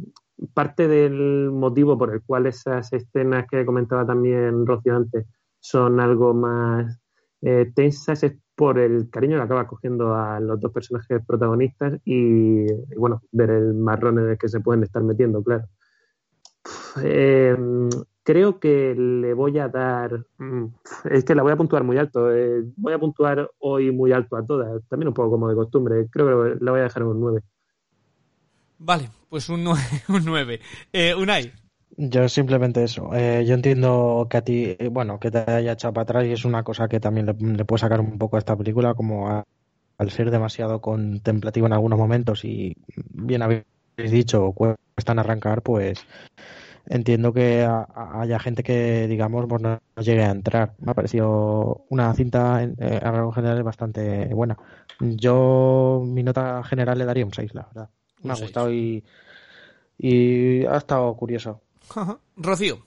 parte del motivo por el cual esas escenas que comentaba también Rocío antes son algo más eh, tensas es por el cariño que acaba cogiendo a los dos personajes protagonistas y, y bueno, ver el marrón en el que se pueden estar metiendo, claro. Eh, creo que le voy a dar. mm, Es que la voy a puntuar muy alto. eh, voy a puntuar hoy muy alto a todas. También un poco como de costumbre. Creo que la voy a dejar en un 9. Vale, pues un 9. Un 9. Eh, Unai. Yo simplemente eso. Eh, yo entiendo que a ti, eh, bueno, que te haya echado para atrás y es una cosa que también le, le puede sacar un poco a esta película, como a- al ser demasiado contemplativo en algunos momentos y bien habéis dicho, cuestan arrancar, pues entiendo que a- a- haya gente que, digamos, pues no no llegue a entrar. Me ha parecido una cinta en, eh, a rasgos generales bastante buena. Yo mi nota general le daría un 6, la verdad. Me Un ha seis. gustado y, y ha estado curioso. Rocío.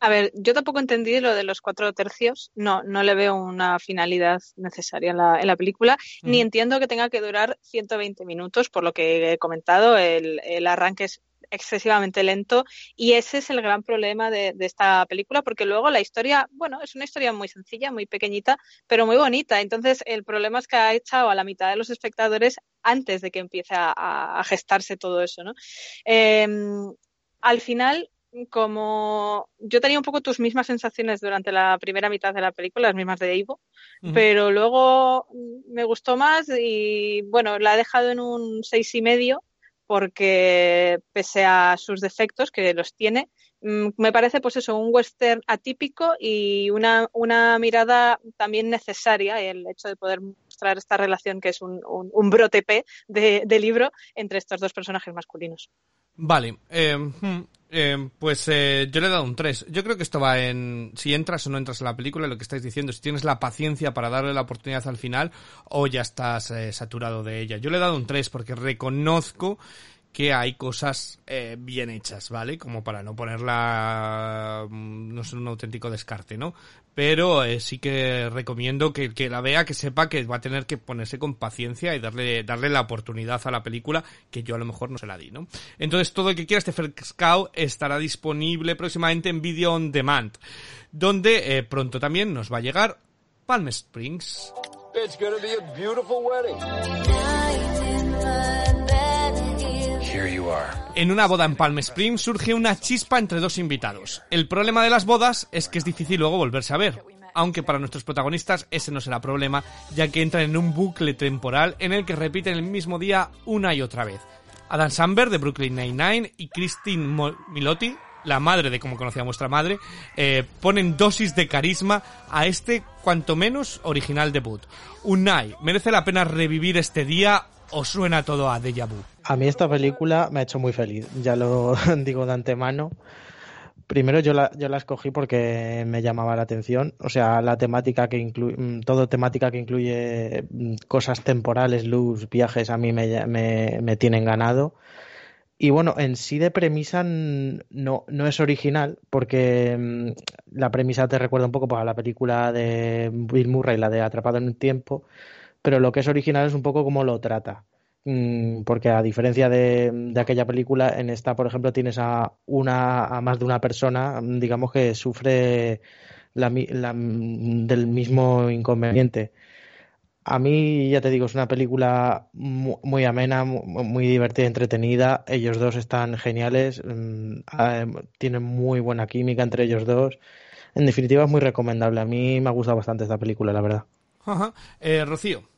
A ver, yo tampoco entendí lo de los cuatro tercios. No, no le veo una finalidad necesaria en la, en la película, ni Ujú. entiendo que tenga que durar 120 minutos, por lo que he comentado, el, el arranque es excesivamente lento y ese es el gran problema de, de esta película, porque luego la historia, bueno, es una historia muy sencilla, muy pequeñita, pero muy bonita. Entonces, el problema es que ha echado a la mitad de los espectadores antes de que empiece a, gestarse todo eso, ¿no? Eh, al final, como yo tenía un poco tus mismas sensaciones durante la primera mitad de la película, las mismas de Ivo, pero luego me gustó más y bueno, la he dejado en un seis y medio porque pese a sus defectos, que los tiene, mm, me parece pues eso, un western atípico y una, una mirada también necesaria, el hecho de poder mostrar esta relación que es un, un, un brote de, de libro entre estos dos personajes masculinos. Vale, eh, hmm, eh, pues eh, yo le he dado un 3. Yo creo que esto va en si entras o no entras en la película, lo que estáis diciendo, si tienes la paciencia para darle la oportunidad al final o ya estás eh, saturado de ella. Yo le he dado un 3 porque reconozco que hay cosas eh, bien hechas, ¿vale? Como para no ponerla, mm, no ser un auténtico descarte, ¿no? Pero eh, sí que recomiendo que, que la vea, que sepa que va a tener que ponerse con paciencia y darle, darle la oportunidad a la película que yo a lo mejor no se la di, ¿no? Entonces todo el que quiera este First Cow estará disponible próximamente en Video On Demand, donde eh, pronto también nos va a llegar Palm Springs. It's gonna be a beautiful wedding. En una boda en Palm Springs surge una chispa entre dos invitados. El problema de las bodas es que es difícil luego volverse a ver. Aunque para nuestros protagonistas ese no será problema, ya que entran en un bucle temporal en el que repiten el mismo día una y otra vez. Adam Samberg de Brooklyn Nine-Nine y Christine Milotti la madre de cómo conocía vuestra madre, eh, ponen dosis de carisma a este cuanto menos original debut. Unai, ¿merece la pena revivir este día o suena todo a déjà vu? A mí esta película me ha hecho muy feliz, ya lo digo de antemano. Primero yo la, yo la escogí porque me llamaba la atención, o sea, la temática que incluye, todo temática que incluye mm, cosas temporales, luz, viajes, a mí me tienen ganado. Y bueno, en sí de premisa no, no es original, porque mm, la premisa te recuerda un poco pues, a la película de Bill Murray, la de Atrapado en el Tiempo, pero lo que es original es un poco cómo lo trata. Mm, porque a diferencia de, de, aquella película, en esta, por ejemplo, tienes a una a más de una persona, digamos que sufre la, la, del mismo inconveniente. A mí, ya te digo, es una película muy, muy amena, muy, muy, divertida, entretenida. Ellos dos están geniales, mmm, tienen muy buena química entre ellos dos. En definitiva, es muy recomendable. A mí me ha gustado bastante esta película, la verdad. Eh, Rocío.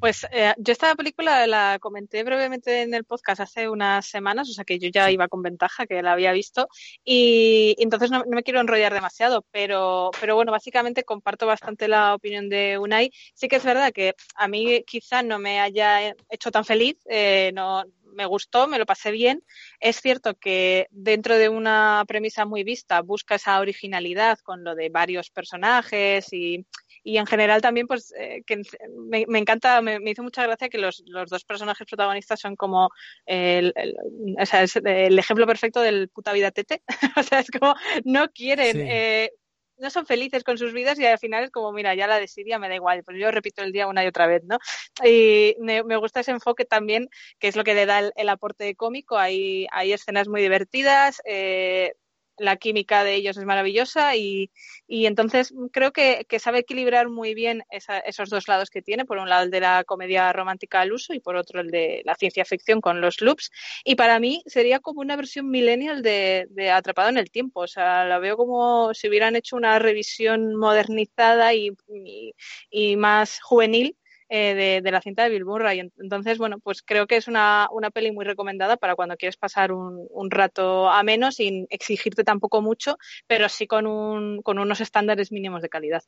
Pues eh, yo esta película la comenté brevemente en el podcast hace unas semanas, o sea que yo ya iba con ventaja, que la había visto, y, y entonces no, no, me quiero enrollar demasiado, pero, pero bueno, básicamente comparto bastante la opinión de Unai. Sí que es verdad que a mí quizá no me haya hecho tan feliz, eh, no, me gustó, me lo pasé bien. Es cierto que dentro de una premisa muy vista busca esa originalidad con lo de varios personajes y, y en general también pues eh, que me, me encanta, me, me, hizo mucha gracia que los, los dos personajes protagonistas son como el, el, o sea, es el ejemplo perfecto del puta vida tete. o sea, es como no quieren... Sí. Eh, no son felices con sus vidas y al final es como, mira, ya la desidia me da igual, pues yo repito el día una y otra vez, ¿no? Y me, me gusta ese enfoque también, que es lo que le da el, el aporte cómico, hay, hay escenas muy divertidas, eh, la química de ellos es maravillosa y, y entonces creo que, que, sabe equilibrar muy bien esa, esos dos lados que tiene, por un lado el de la comedia romántica al uso y por otro el de la ciencia ficción con los loops. Y para mí sería como una versión millennial de, Atrapado en el Tiempo, o sea, la veo como si hubieran hecho una revisión modernizada y, y, y más juvenil eh, de, de, la cinta de Bill Murray. Entonces, bueno, pues creo que es una, una peli muy recomendada para cuando quieres pasar un, un, rato ameno sin exigirte tampoco mucho, pero sí con, un, con unos estándares mínimos de calidad.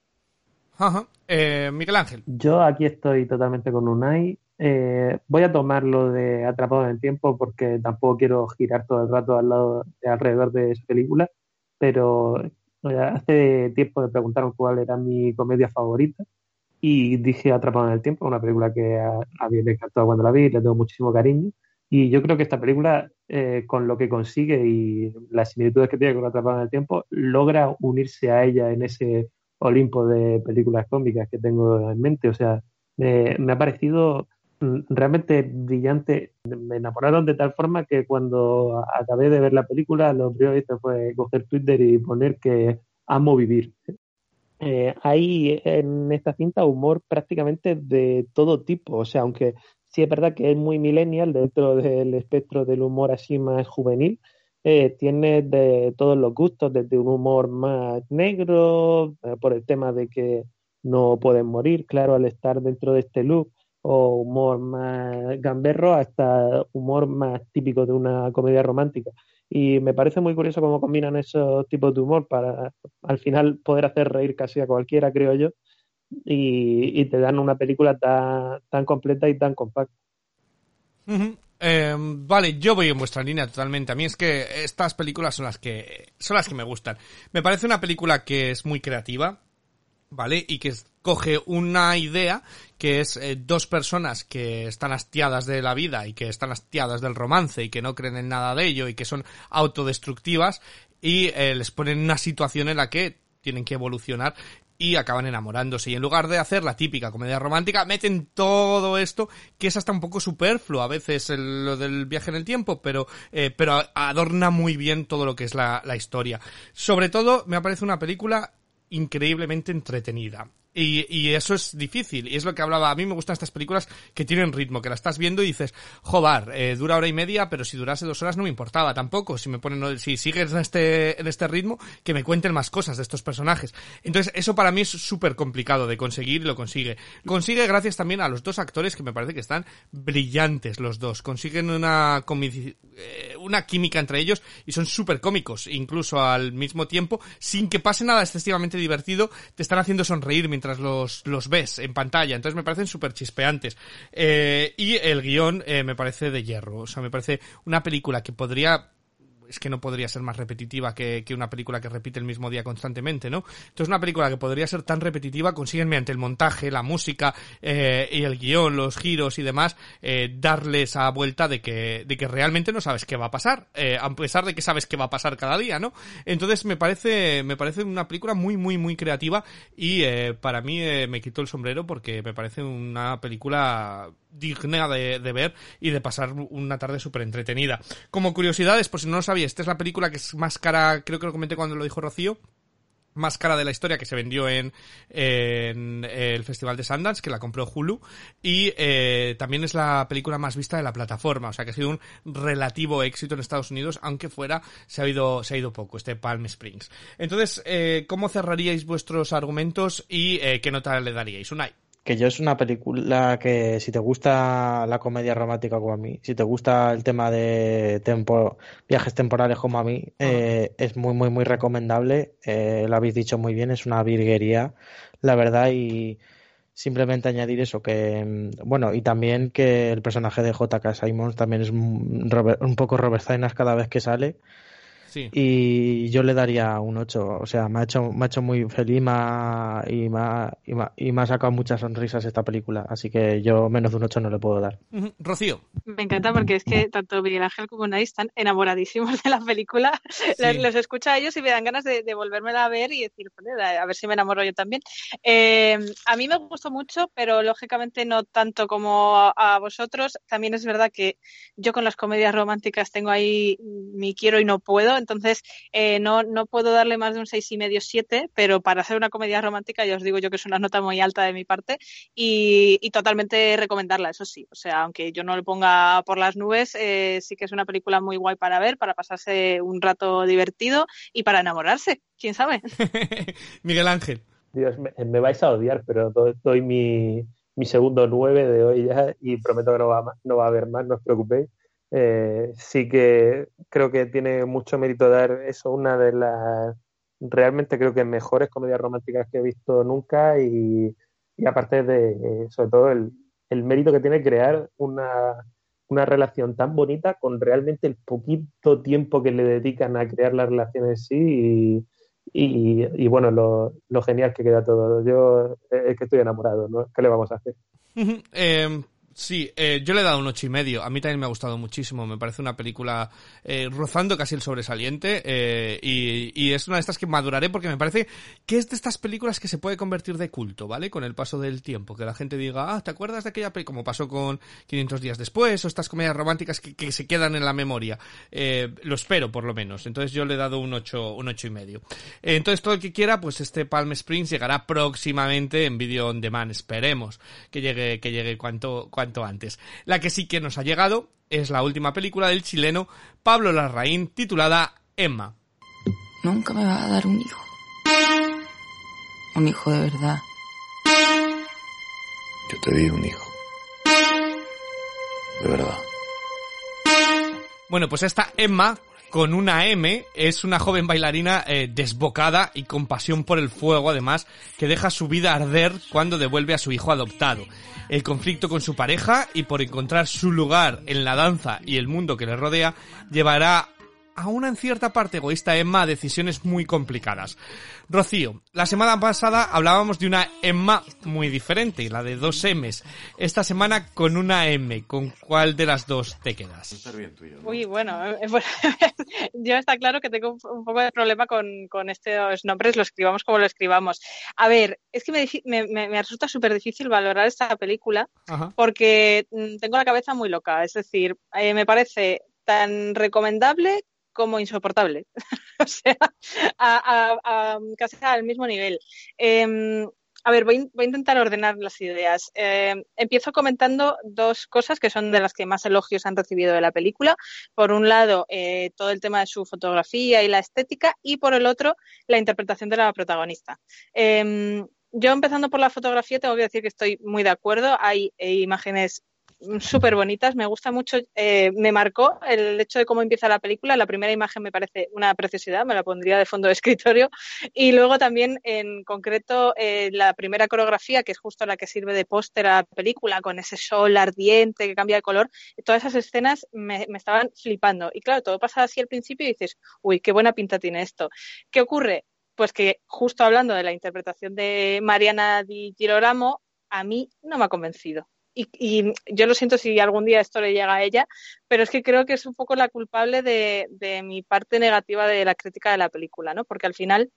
Ajá. Eh, Miguel Ángel. Yo aquí estoy totalmente con Unai. Eh, voy a tomar lo de Atrapado en el Tiempo porque tampoco quiero girar todo el rato al lado, alrededor de esa película, pero hace tiempo me preguntaron cuál era mi comedia favorita y dije Atrapado en el Tiempo, una película que a, a mí me encantó cuando la vi, le tengo muchísimo cariño. Y yo creo que esta película, eh, con lo que consigue y las similitudes que tiene con Atrapado en el Tiempo, logra unirse a ella en ese Olimpo de películas cómicas que tengo en mente. O sea, me, me ha parecido realmente brillante. Me enamoraron de tal forma que cuando acabé de ver la película, lo primero que hice fue coger Twitter y poner que amo vivir eh, hay en esta cinta humor prácticamente de todo tipo, o sea, aunque sí es verdad que es muy millennial dentro del espectro del humor así más juvenil, eh, tiene de todos los gustos, desde un humor más negro, eh, por el tema de que no pueden morir, claro, al estar dentro de este look, o humor más gamberro, hasta humor más típico de una comedia romántica y me parece muy curioso cómo combinan esos tipos de humor para al final poder hacer reír casi a cualquiera, creo yo, y, y te dan una película tan, tan completa y tan compacta. Eh, vale, yo voy en vuestra línea totalmente. A mí es que estas películas son las que son las que me gustan. Me parece una película que es muy creativa, ¿vale? Y que coge una idea que es eh, dos personas que están hastiadas de la vida y que están hastiadas del romance y que no creen en nada de ello y que son autodestructivas y eh, les ponen una situación en la que tienen que evolucionar y acaban enamorándose. Y en lugar de hacer la típica comedia romántica, meten todo esto, que es hasta un poco superfluo a veces lo del viaje en el tiempo, pero, eh, pero adorna muy bien todo lo que es la historia. Sobre todo, me parece una película increíblemente entretenida. Y, y, eso es difícil. Y es lo que hablaba. A mí me gustan estas películas que tienen ritmo, que la estás viendo y dices, joder, eh, dura hora y media, pero si durase dos horas no me importaba tampoco. Si me ponen, si sigues en este, en este ritmo, que me cuenten más cosas de estos personajes. Entonces, eso para mí es súper complicado de conseguir y lo consigue. Consigue gracias también a los dos actores que me parece que están brillantes los dos. Consiguen una, eh, una química entre ellos y son súper cómicos, incluso al mismo tiempo, sin que pase nada excesivamente divertido, te están haciendo sonreír mientras los, los ves en pantalla. Entonces me parecen súper chispeantes. Eh, y el guion eh, me parece de hierro. O sea, me parece una película que podría es que no podría ser más repetitiva que, que, una película que repite el mismo día constantemente, ¿no? Entonces una película que podría ser tan repetitiva consiguen mediante el montaje, la música eh, y el guion, los giros y demás, eh, darle esa vuelta de que, de que realmente no sabes qué va a pasar, eh, a pesar de que sabes qué va a pasar cada día, ¿no? Entonces me parece, me parece una película muy, muy, muy creativa y eh, para mí me quito el sombrero porque me parece una película digna de, ver y de pasar una tarde súper entretenida. Como curiosidades, por si no lo sabía, esta es la película que es más cara, creo que lo comenté cuando lo dijo Rocío, más cara de la historia que se vendió en, en el Festival de Sundance, que la compró Hulu, y eh, también es la película más vista de la plataforma, o sea que ha sido un relativo éxito en Estados Unidos, aunque fuera se ha ido, se ha ido poco, este Palm Springs. Entonces, eh, ¿cómo cerraríais vuestros argumentos y eh, qué nota le daríais? Unai que yo es una película que si te gusta la comedia romántica como a mí, si te gusta el tema de tempo, viajes temporales como a mí, eh, es muy, muy, muy recomendable. Eh, lo habéis dicho muy bien, es una virguería, la verdad, y simplemente añadir eso, que, mm, bueno, y también que el personaje de J.K. Simons también es un poco Robert Zainas cada vez que sale. Sí. Y yo le daría un 8. O sea, me ha hecho, me ha hecho muy feliz me ha, y, me ha, y, me ha, y, me ha, sacado muchas sonrisas esta película. Así que yo menos de un 8 no le puedo dar. Uh -huh. Rocío. Me encanta porque es que tanto Miguel Ángel como Nay están enamoradísimos de la película. Sí. Les, les, escucho a ellos y me dan ganas de, de volvérmela a ver y decir, a ver si me enamoro yo también. Eh, a mí me gustó mucho, pero lógicamente no tanto como a, a vosotros. También es verdad que yo con las comedias románticas tengo ahí mi quiero y no puedo entonces eh, no, no puedo darle más de un seis y medio, siete, pero para hacer una comedia romántica ya os digo yo que es una nota muy alta de mi parte y, y totalmente recomendarla, eso sí, o sea, aunque yo no le ponga por las nubes, eh, sí que es una película muy guay para ver, para pasarse un rato divertido y para enamorarse, quién sabe. Miguel Ángel. Dios, me, me, vais a odiar, pero doy mi, mi segundo nueve de hoy ya y prometo que no va, no va a haber más, no os preocupéis. Eh, sí que creo que tiene mucho mérito dar eso, una de las realmente creo que mejores comedias románticas que he visto nunca y, y aparte de, sobre todo, el, el, mérito que tiene crear una, una relación tan bonita con realmente el poquito tiempo que le dedican a crear la relación en sí y, y, bueno, lo, lo, genial que queda todo. Yo es que estoy enamorado, ¿no? ¿Qué le vamos a hacer? eh, Sí, eh, yo le he dado un ocho y medio. A mí también me ha gustado muchísimo. Me parece una película eh, rozando casi el sobresaliente eh, y, es una de estas que maduraré porque me parece que es de estas películas que se puede convertir de culto, ¿vale? Con el paso del tiempo, que la gente diga, ah, ¿te acuerdas de aquella película? Como pasó con 500 días después o estas comedias románticas que, se quedan en la memoria. Lo espero, por lo menos. Entonces yo le he dado un ocho, un ocho y medio. Entonces todo el que quiera, pues este Palm Springs llegará próximamente en Video on Demand. Esperemos que llegue, que llegue cuanto, cuanto cuanto antes. La que sí que nos ha llegado es la última película del chileno Pablo Larraín titulada Emma. Nunca me va a dar un hijo. Un hijo de verdad. Yo te di un hijo. De verdad. Bueno, pues esta Emma con una M, es una joven bailarina eh, desbocada y con pasión por el fuego, además, que deja su vida arder cuando devuelve a su hijo adoptado. El conflicto con su pareja y por encontrar su lugar en la danza y el mundo que le rodea llevará a una en cierta parte egoísta Emma a decisiones muy complicadas. Rocío, la semana pasada hablábamos de una Emma muy diferente, la de dos M's. Esta semana con una M, ¿con cuál de las dos te quedas? Uy, bueno, eh, yo está claro que tengo un poco de problema con, con estos nombres, lo escribamos como lo escribamos. A ver, es que me, me, me resulta súper difícil valorar esta película Ajá. porque mm, tengo la cabeza muy loca, es decir, eh, me parece tan recomendable como insoportable. o sea, casi al mismo nivel. Eh, a ver, voy, a intentar ordenar las ideas. Eh, empiezo comentando dos cosas que son de las que más elogios han recibido de la película. Por un lado, eh, todo el tema de su fotografía y la estética, y por el otro, la interpretación de la protagonista. Eh, yo empezando por la fotografía tengo que decir que estoy muy de acuerdo. Hay eh, imágenes súper bonitas, me gusta mucho, eh, me marcó el hecho de cómo empieza la película, la primera imagen me parece una preciosidad, me la pondría de fondo de escritorio, y luego también en concreto eh, la primera coreografía, que es justo la que sirve de póster a la película, con ese sol ardiente que cambia de color, todas esas escenas me, me estaban flipando, y claro, todo pasa así al principio y dices, uy, qué buena pinta tiene esto. ¿Qué ocurre? Pues que justo hablando de la interpretación de Mariana Di Girolamo, a mí no me ha convencido y, y, yo lo siento si algún día esto le llega a ella, pero es que creo que es un poco la culpable de, de mi parte negativa de la crítica de la película, ¿no? Porque al final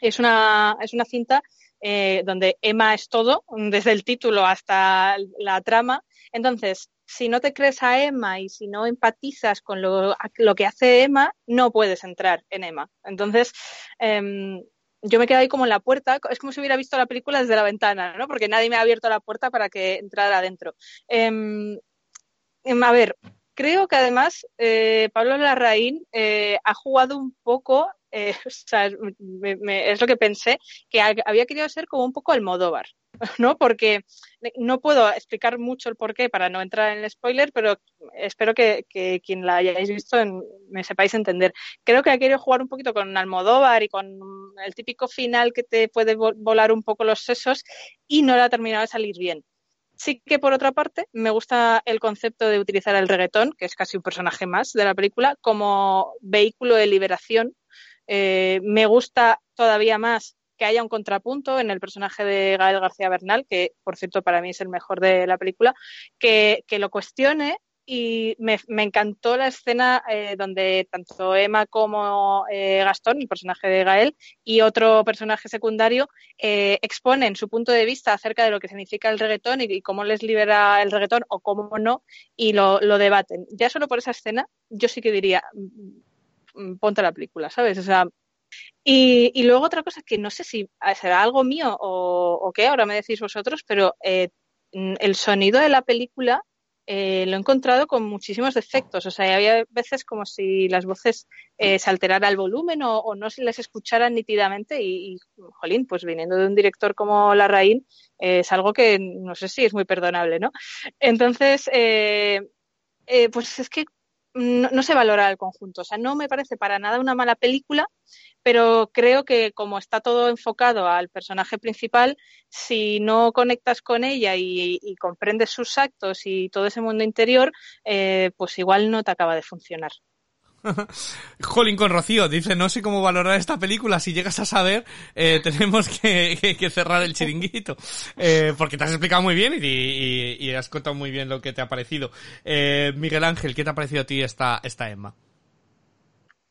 es una, es una cinta eh, donde Emma es todo, desde el título hasta la trama. Entonces, si no te crees a Emma y si no empatizas con lo, lo que hace Emma, no puedes entrar en Emma. Entonces, eh, yo me quedo ahí como en la puerta, es como si hubiera visto la película desde la ventana, ¿no? Porque nadie me ha abierto la puerta para que entrara adentro. Eh, a ver, creo que además eh, Pablo Larraín eh, ha jugado un poco, eh, o sea, me, es lo que pensé, que había querido ser como un poco el Modóvar, ¿no? Porque no puedo explicar mucho el porqué para no entrar en el spoiler, pero espero que, que quien la hayáis visto me sepáis entender. Creo que ha querido jugar un poquito con Almodóvar y con el típico final que te puede volar un poco los sesos y no le ha terminado de salir bien. Sí que por otra parte me gusta el concepto de utilizar el reggaetón, que es casi un personaje más de la película, como vehículo de liberación. Eh, me gusta todavía más que haya un contrapunto en el personaje de Gael García Bernal, que por cierto para mí es el mejor de la película, que, que lo cuestione y me, encantó la escena eh, donde tanto Emma como eh, Gastón, el personaje de Gael, y otro personaje secundario eh, exponen su punto de vista acerca de lo que significa el reggaetón y, cómo les libera el reggaetón o cómo no, y lo, lo, debaten. Ya solo por esa escena, yo sí que diría, ponte la película, ¿sabes? O sea, y, y, luego otra cosa que no sé si será algo mío o, qué, ahora me decís vosotros, pero eh, el sonido de la película eh, lo he encontrado con muchísimos defectos. O sea, había veces como si las voces eh, se alterara el volumen o, no se les escucharan nítidamente y, y, jolín, pues viniendo de un director como Larraín, eh, es algo que no sé si es muy perdonable, ¿no? Entonces, pues es que no, no, se valora el conjunto. O sea, no me parece para nada una mala película, pero creo que como está todo enfocado al personaje principal, si no conectas con ella y, comprendes sus actos y todo ese mundo interior, eh, pues igual no te acaba de funcionar. Jolín con Rocío dice, no sé cómo valorar esta película, si llegas a saber, eh, tenemos que, cerrar el chiringuito, eh, porque te has explicado muy bien y, y, y, has contado muy bien lo que te ha parecido. Eh, Miguel Ángel, ¿qué te ha parecido a ti esta, esta Emma?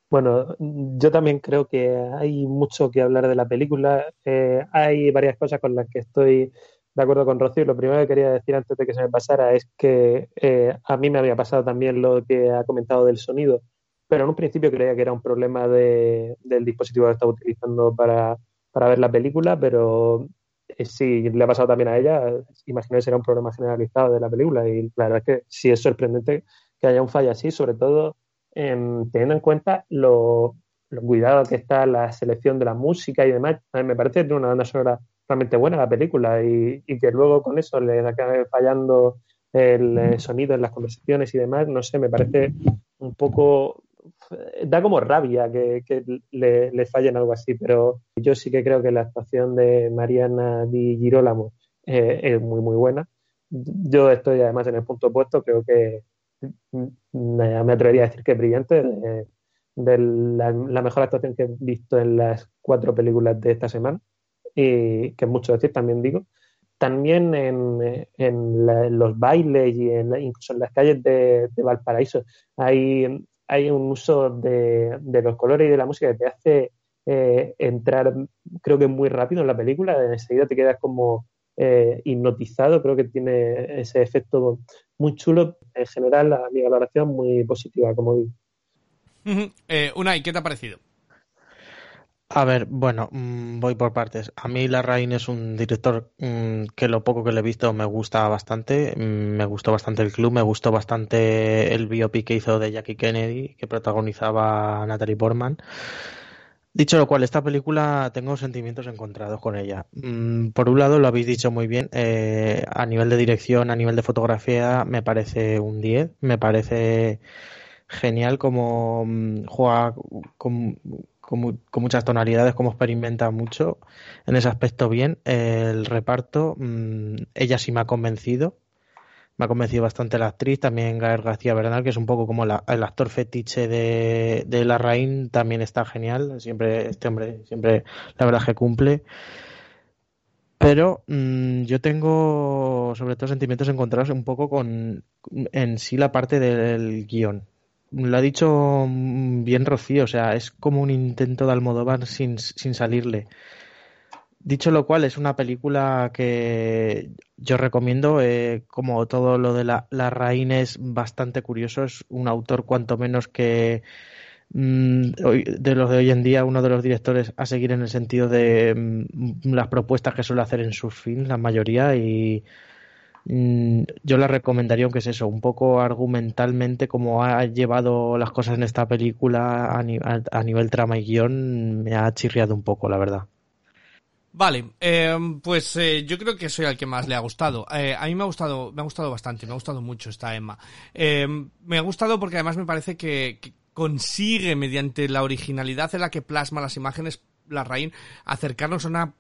Bueno, yo también creo que hay mucho que hablar de la película. Eh, hay varias cosas con las que estoy de acuerdo con Rocío. Lo primero que quería decir antes de que se me pasara es que eh, a mí me había pasado también lo que ha comentado del sonido, pero en un principio creía que era un problema de, del dispositivo que estaba utilizando para, para ver la película, pero eh, sí, le ha pasado también a ella. Imagino que será un problema generalizado de la película y la verdad es que sí es sorprendente que haya un fallo así, sobre todo eh, teniendo en cuenta lo, lo, cuidado que está la selección de la música y demás. A mí me parece que tiene una banda sonora realmente buena la película y, y que luego con eso le acabe fallando el, el sonido en las conversaciones y demás, no sé, me parece un poco da como rabia que, que le, le, fallen algo así, pero yo sí que creo que la actuación de Mariana Di Girolamo eh, es muy, muy buena. Yo estoy además en el punto opuesto, creo que me atrevería a decir que brillante, de, de la, mejor actuación que he visto en las cuatro películas de esta semana, y que es mucho decir, también digo. También en, en, los bailes y en, incluso en las calles de, de Valparaíso hay hay un uso de, de, los colores y de la música que te hace eh, entrar, creo que muy rápido en la película, enseguida te quedas como eh, hipnotizado, creo que tiene ese efecto muy chulo. En general, a mi valoración muy positiva, como digo. Uh -huh. eh, Unai, ¿qué te ha parecido? A ver, bueno, mm, voy por partes. A mí Larraín es un director mm, que lo poco que le he visto me gusta bastante. Mm, Me gustó bastante el club, me gustó bastante el biopic que hizo de Jackie Kennedy, que protagonizaba Natalie Portman. Dicho lo cual, esta película tengo sentimientos encontrados con ella. Mm, Por un lado, lo habéis dicho muy bien, eh, a nivel de dirección, a nivel de fotografía, me parece un 10, me parece genial como mm, juega con, con mu- con muchas tonalidades, como experimenta mucho en ese aspecto bien. El reparto, mm, ella sí me ha convencido. Me ha convencido bastante la actriz, también Gael García Bernal, que es un poco como la- el actor fetiche de, de Larraín, también está genial. Siempre, este hombre, siempre la verdad que cumple. Pero mm, yo tengo sobre todo sentimientos encontrados un poco con en sí la parte del guion. Lo ha dicho mm, bien Rocío, o sea, es como un intento de Almodóvar sin, sin salirle. Dicho lo cual, es una película que yo recomiendo, eh, como todo lo de la, la Raín es bastante curioso, es un autor cuanto menos que mm, de los de hoy en día, uno de los directores a seguir en el sentido de mm, las propuestas que suele hacer en sus films, la mayoría, y mm, yo la recomendaría, aunque es eso, un poco argumentalmente, como ha llevado las cosas en esta película a- a nivel trama y guion, me ha chirriado un poco, la verdad. Vale, eh, pues eh, yo creo que soy al que más le ha gustado. Eh, a mí me ha gustado, me ha gustado bastante, me ha gustado mucho esta Emma. Eh, me ha gustado porque además me parece que, consigue, mediante la originalidad en la que plasma las imágenes, la Rain, acercarnos a una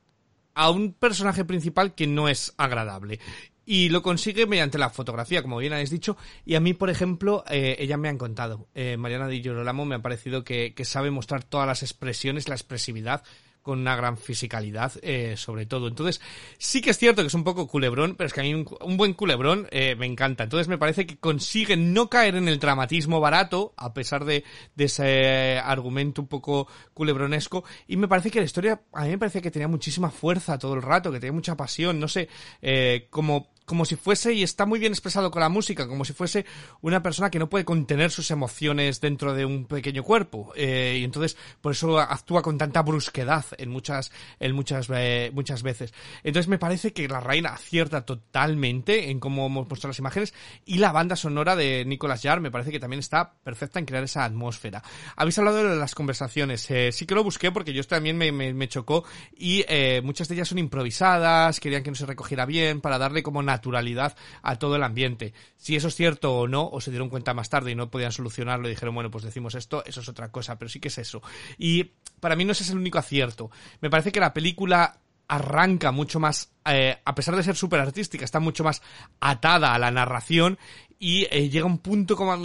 a un personaje principal que no es agradable. Y lo consigue mediante la fotografía, como bien habéis dicho. Y a mí, por ejemplo, eh, ella me ha encantado. Eh, Mariana Di Girolamo me ha parecido que, que sabe mostrar todas las expresiones, la expresividad con una gran fisicalidad, eh, sobre todo. Entonces, sí que es cierto que es un poco culebrón, pero es que a mí un, un buen culebrón eh, me encanta. Entonces, me parece que consigue no caer en el dramatismo barato, a pesar de, de ese argumento un poco culebronesco. Y me parece que la historia, a mí me parece que tenía muchísima fuerza todo el rato, que tenía mucha pasión, no sé, eh, como como si fuese, y está muy bien expresado con la música, como si fuese una persona que no puede contener sus emociones dentro de un pequeño cuerpo. Eh, y entonces, por eso actúa con tanta brusquedad en muchas, en muchas, eh, muchas veces. Entonces me parece que la reina acierta totalmente en cómo hemos puesto las imágenes y la banda sonora de Nicolas Jarre me parece que también está perfecta en crear esa atmósfera. Habéis hablado de las conversaciones. Eh, sí que lo busqué porque yo también me, me, chocó y eh, muchas de ellas son improvisadas, querían que no se recogiera bien para darle como naturalidad a todo el ambiente. Si eso es cierto o no, o se dieron cuenta más tarde y no podían solucionarlo y dijeron, bueno, pues decimos esto, eso es otra cosa, pero sí que es eso. Y para mí no ese es el único acierto. Me parece que la película arranca mucho más, eh, a pesar de ser súper artística, está mucho más atada a la narración y eh, llega un punto como a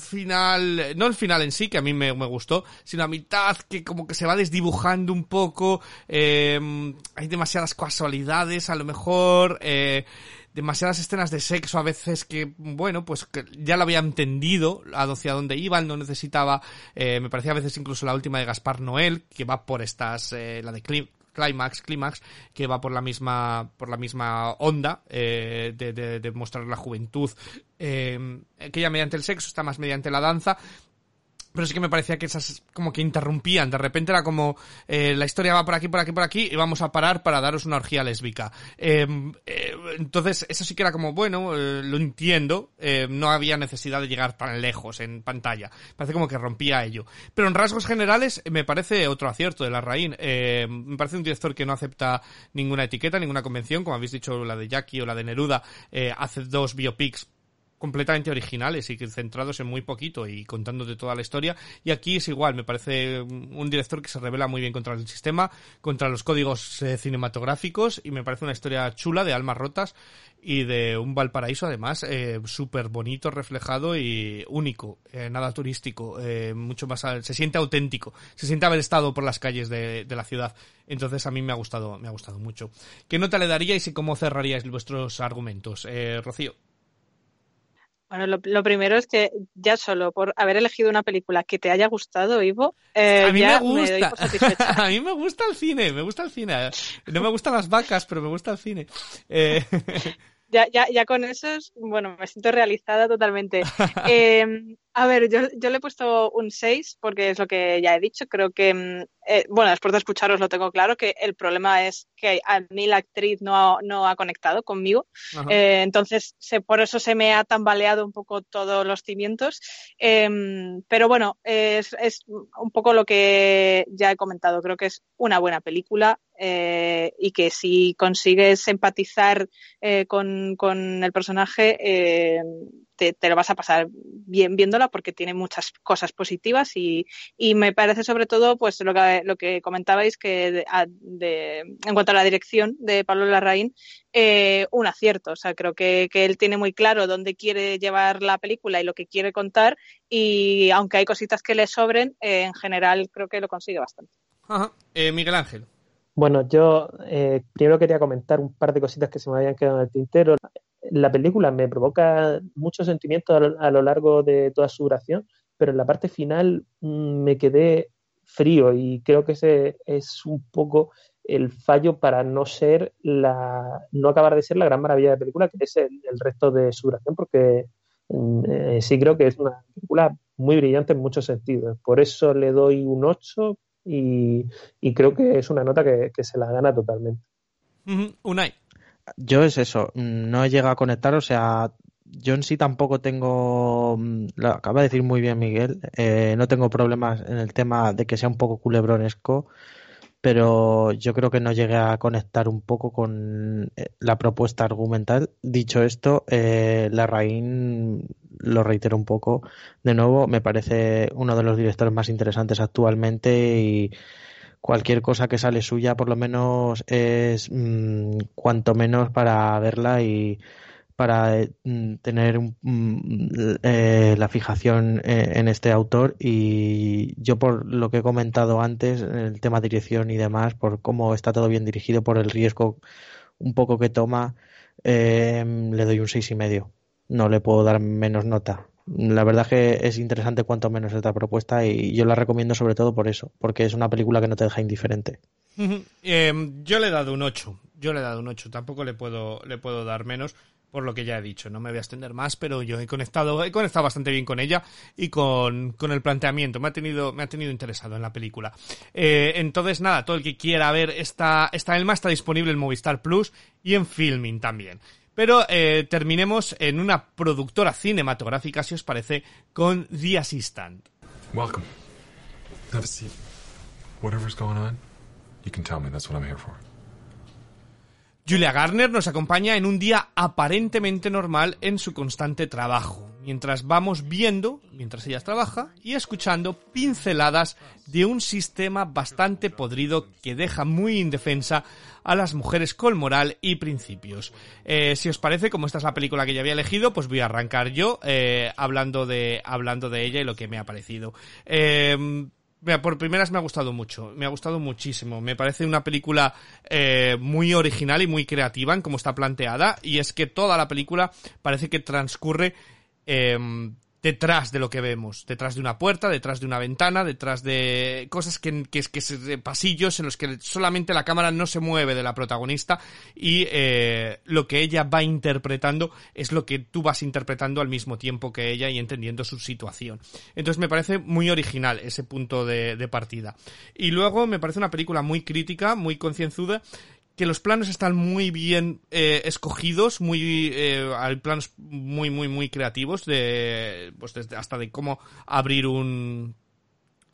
final, no el final en sí, que a mí me, gustó, sino a mitad que como que se va desdibujando un poco, eh, hay demasiadas casualidades a lo mejor, eh, demasiadas escenas de sexo a veces que, bueno, pues que ya lo había entendido hacia dónde iban, no necesitaba, eh, me parecía a veces incluso la última de Gaspar Noel, que va por estas, eh, la de Clim Climax, Climax, que va por la misma, por la misma onda eh, de, de, de, mostrar la juventud, eh, que ya mediante el sexo está más mediante la danza, pero sí que me parecía que esas como que interrumpían, de repente era como eh, la historia va por aquí, por aquí, por aquí y vamos a parar para daros una orgía lésbica. Eh, eh, entonces eso sí que era como, bueno, eh, lo entiendo, no había necesidad de llegar tan lejos en pantalla, parece como que rompía ello. Pero en rasgos generales me parece otro acierto de la Raín, me parece un director que no acepta ninguna etiqueta, ninguna convención, como habéis dicho la de Jackie o la de Neruda, eh, hace dos biopics completamente originales y centrados en muy poquito y contándote toda la historia. Y aquí es igual, me parece un director que se revela muy bien contra el sistema, contra los códigos eh, cinematográficos y me parece una historia chula de almas rotas y de un Valparaíso además eh, súper bonito, reflejado y único, eh, nada turístico, eh, mucho más, se siente auténtico, se siente haber estado por las calles de, la ciudad. Entonces a mí me ha gustado, me ha gustado mucho. ¿Qué nota le daríais y cómo cerraríais vuestros argumentos? Eh, Rocío. Bueno, lo, lo, primero es que ya solo por haber elegido una película que te haya gustado, Ivo, eh, a mí ya me gusta. Me doy por satisfecha. a mí me gusta el cine, me gusta el cine. No me gustan las vacas, pero me gusta el cine. Eh... Ya, ya, ya con eso, es, bueno, me siento realizada totalmente. eh, A ver, yo, yo le he puesto un 6 porque es lo que ya he dicho. Creo que, mm, eh, bueno, después de escucharos lo tengo claro, que el problema es que a mí la actriz no, no ha conectado conmigo. Eh, entonces, se, por eso se me ha tambaleado un poco todos los cimientos. Em, pero bueno, es, es un poco lo que ya he comentado. Creo que es una buena película eh, y que si consigues empatizar eh, con, con el personaje, eh, te, te lo vas a pasar bien viéndola porque tiene muchas cosas positivas y, y me parece sobre todo pues lo que, lo que comentabais que de, a- de- en cuanto a la dirección de Pablo Larraín eh, un acierto, o sea creo que, que él tiene muy claro dónde quiere llevar la película y lo que quiere contar y aunque hay cositas que le sobren eh, en general creo que lo consigue bastante. Ajá. Eh, Miguel Ángel. Bueno, yo eh, primero quería comentar un par de cositas que se me habían quedado en el tintero. La película me provoca muchos sentimientos a lo, largo de toda su duración, pero en la parte final mm, me quedé frío y creo que ese es un poco el fallo para no ser la, no acabar de ser la gran maravilla de la película, que es el, resto de su duración, porque mm, eh, sí creo que es una película muy brillante en muchos sentidos. Por eso le doy un 8 y, creo que es una nota que, se la gana totalmente. Unai. Yo es eso, no llega a conectar, o sea, yo en sí tampoco tengo, mm, lo acaba de decir muy bien Miguel, eh, no tengo problemas en el tema de que sea un poco culebronesco, pero yo creo que no llegué a conectar un poco con eh, la propuesta argumental. Dicho esto, eh, Larraín, lo reitero un poco, de nuevo, me parece uno de los directores más interesantes actualmente y cualquier cosa que sale suya por lo menos es mm, cuanto menos para verla y para eh, mm, tener mm, eh, la fijación eh, en este autor. Y yo por lo que he comentado antes el tema dirección y demás por cómo está todo bien dirigido por el riesgo un poco que toma eh, le doy un seis y medio. No le puedo dar menos nota la verdad que es interesante cuanto menos esta propuesta y yo la recomiendo sobre todo por eso, porque es una película que no te deja indiferente. Eh, yo le he dado un 8. Yo le he dado un 8. Tampoco le puedo, le puedo dar menos por lo que ya he dicho. No me voy a extender más, pero yo he conectado, he conectado bastante bien con ella y con, con el planteamiento. Me ha tenido, me ha tenido interesado en la película. Eh, entonces, nada, todo el que quiera ver esta, esta Elma está disponible en Movistar Plus y en Filming también. Pero eh, terminemos en una productora cinematográfica, si os parece, con The Assistant. Welcome. Have a seat. Whatever's going on, you can tell me. That's what I'm here for. Julia Garner nos acompaña en un día aparentemente normal en su constante trabajo, mientras vamos viendo, mientras ella trabaja, y escuchando pinceladas de un sistema bastante podrido que deja muy indefensa a las mujeres con moral y principios. Eh, si os parece, como esta es la película que ya había elegido, pues voy a arrancar yo eh, hablando, de, hablando de ella y lo que me ha parecido. Eh, por primeras me ha gustado mucho, me ha gustado muchísimo. Me parece una película eh, muy original y muy creativa en cómo está planteada. Y es que toda la película parece que transcurre eh, detrás de lo que vemos, detrás de una puerta, detrás de una ventana, detrás de cosas que, que, que pasillos en los que solamente la cámara no se mueve de la protagonista y eh, lo que ella va interpretando es lo que tú vas interpretando al mismo tiempo que ella y entendiendo su situación. Entonces me parece muy original ese punto de, de partida. Y luego me parece una película muy crítica, muy concienzuda que los planos están muy bien eh, escogidos, muy eh, hay planos muy muy muy creativos de pues desde hasta de cómo abrir un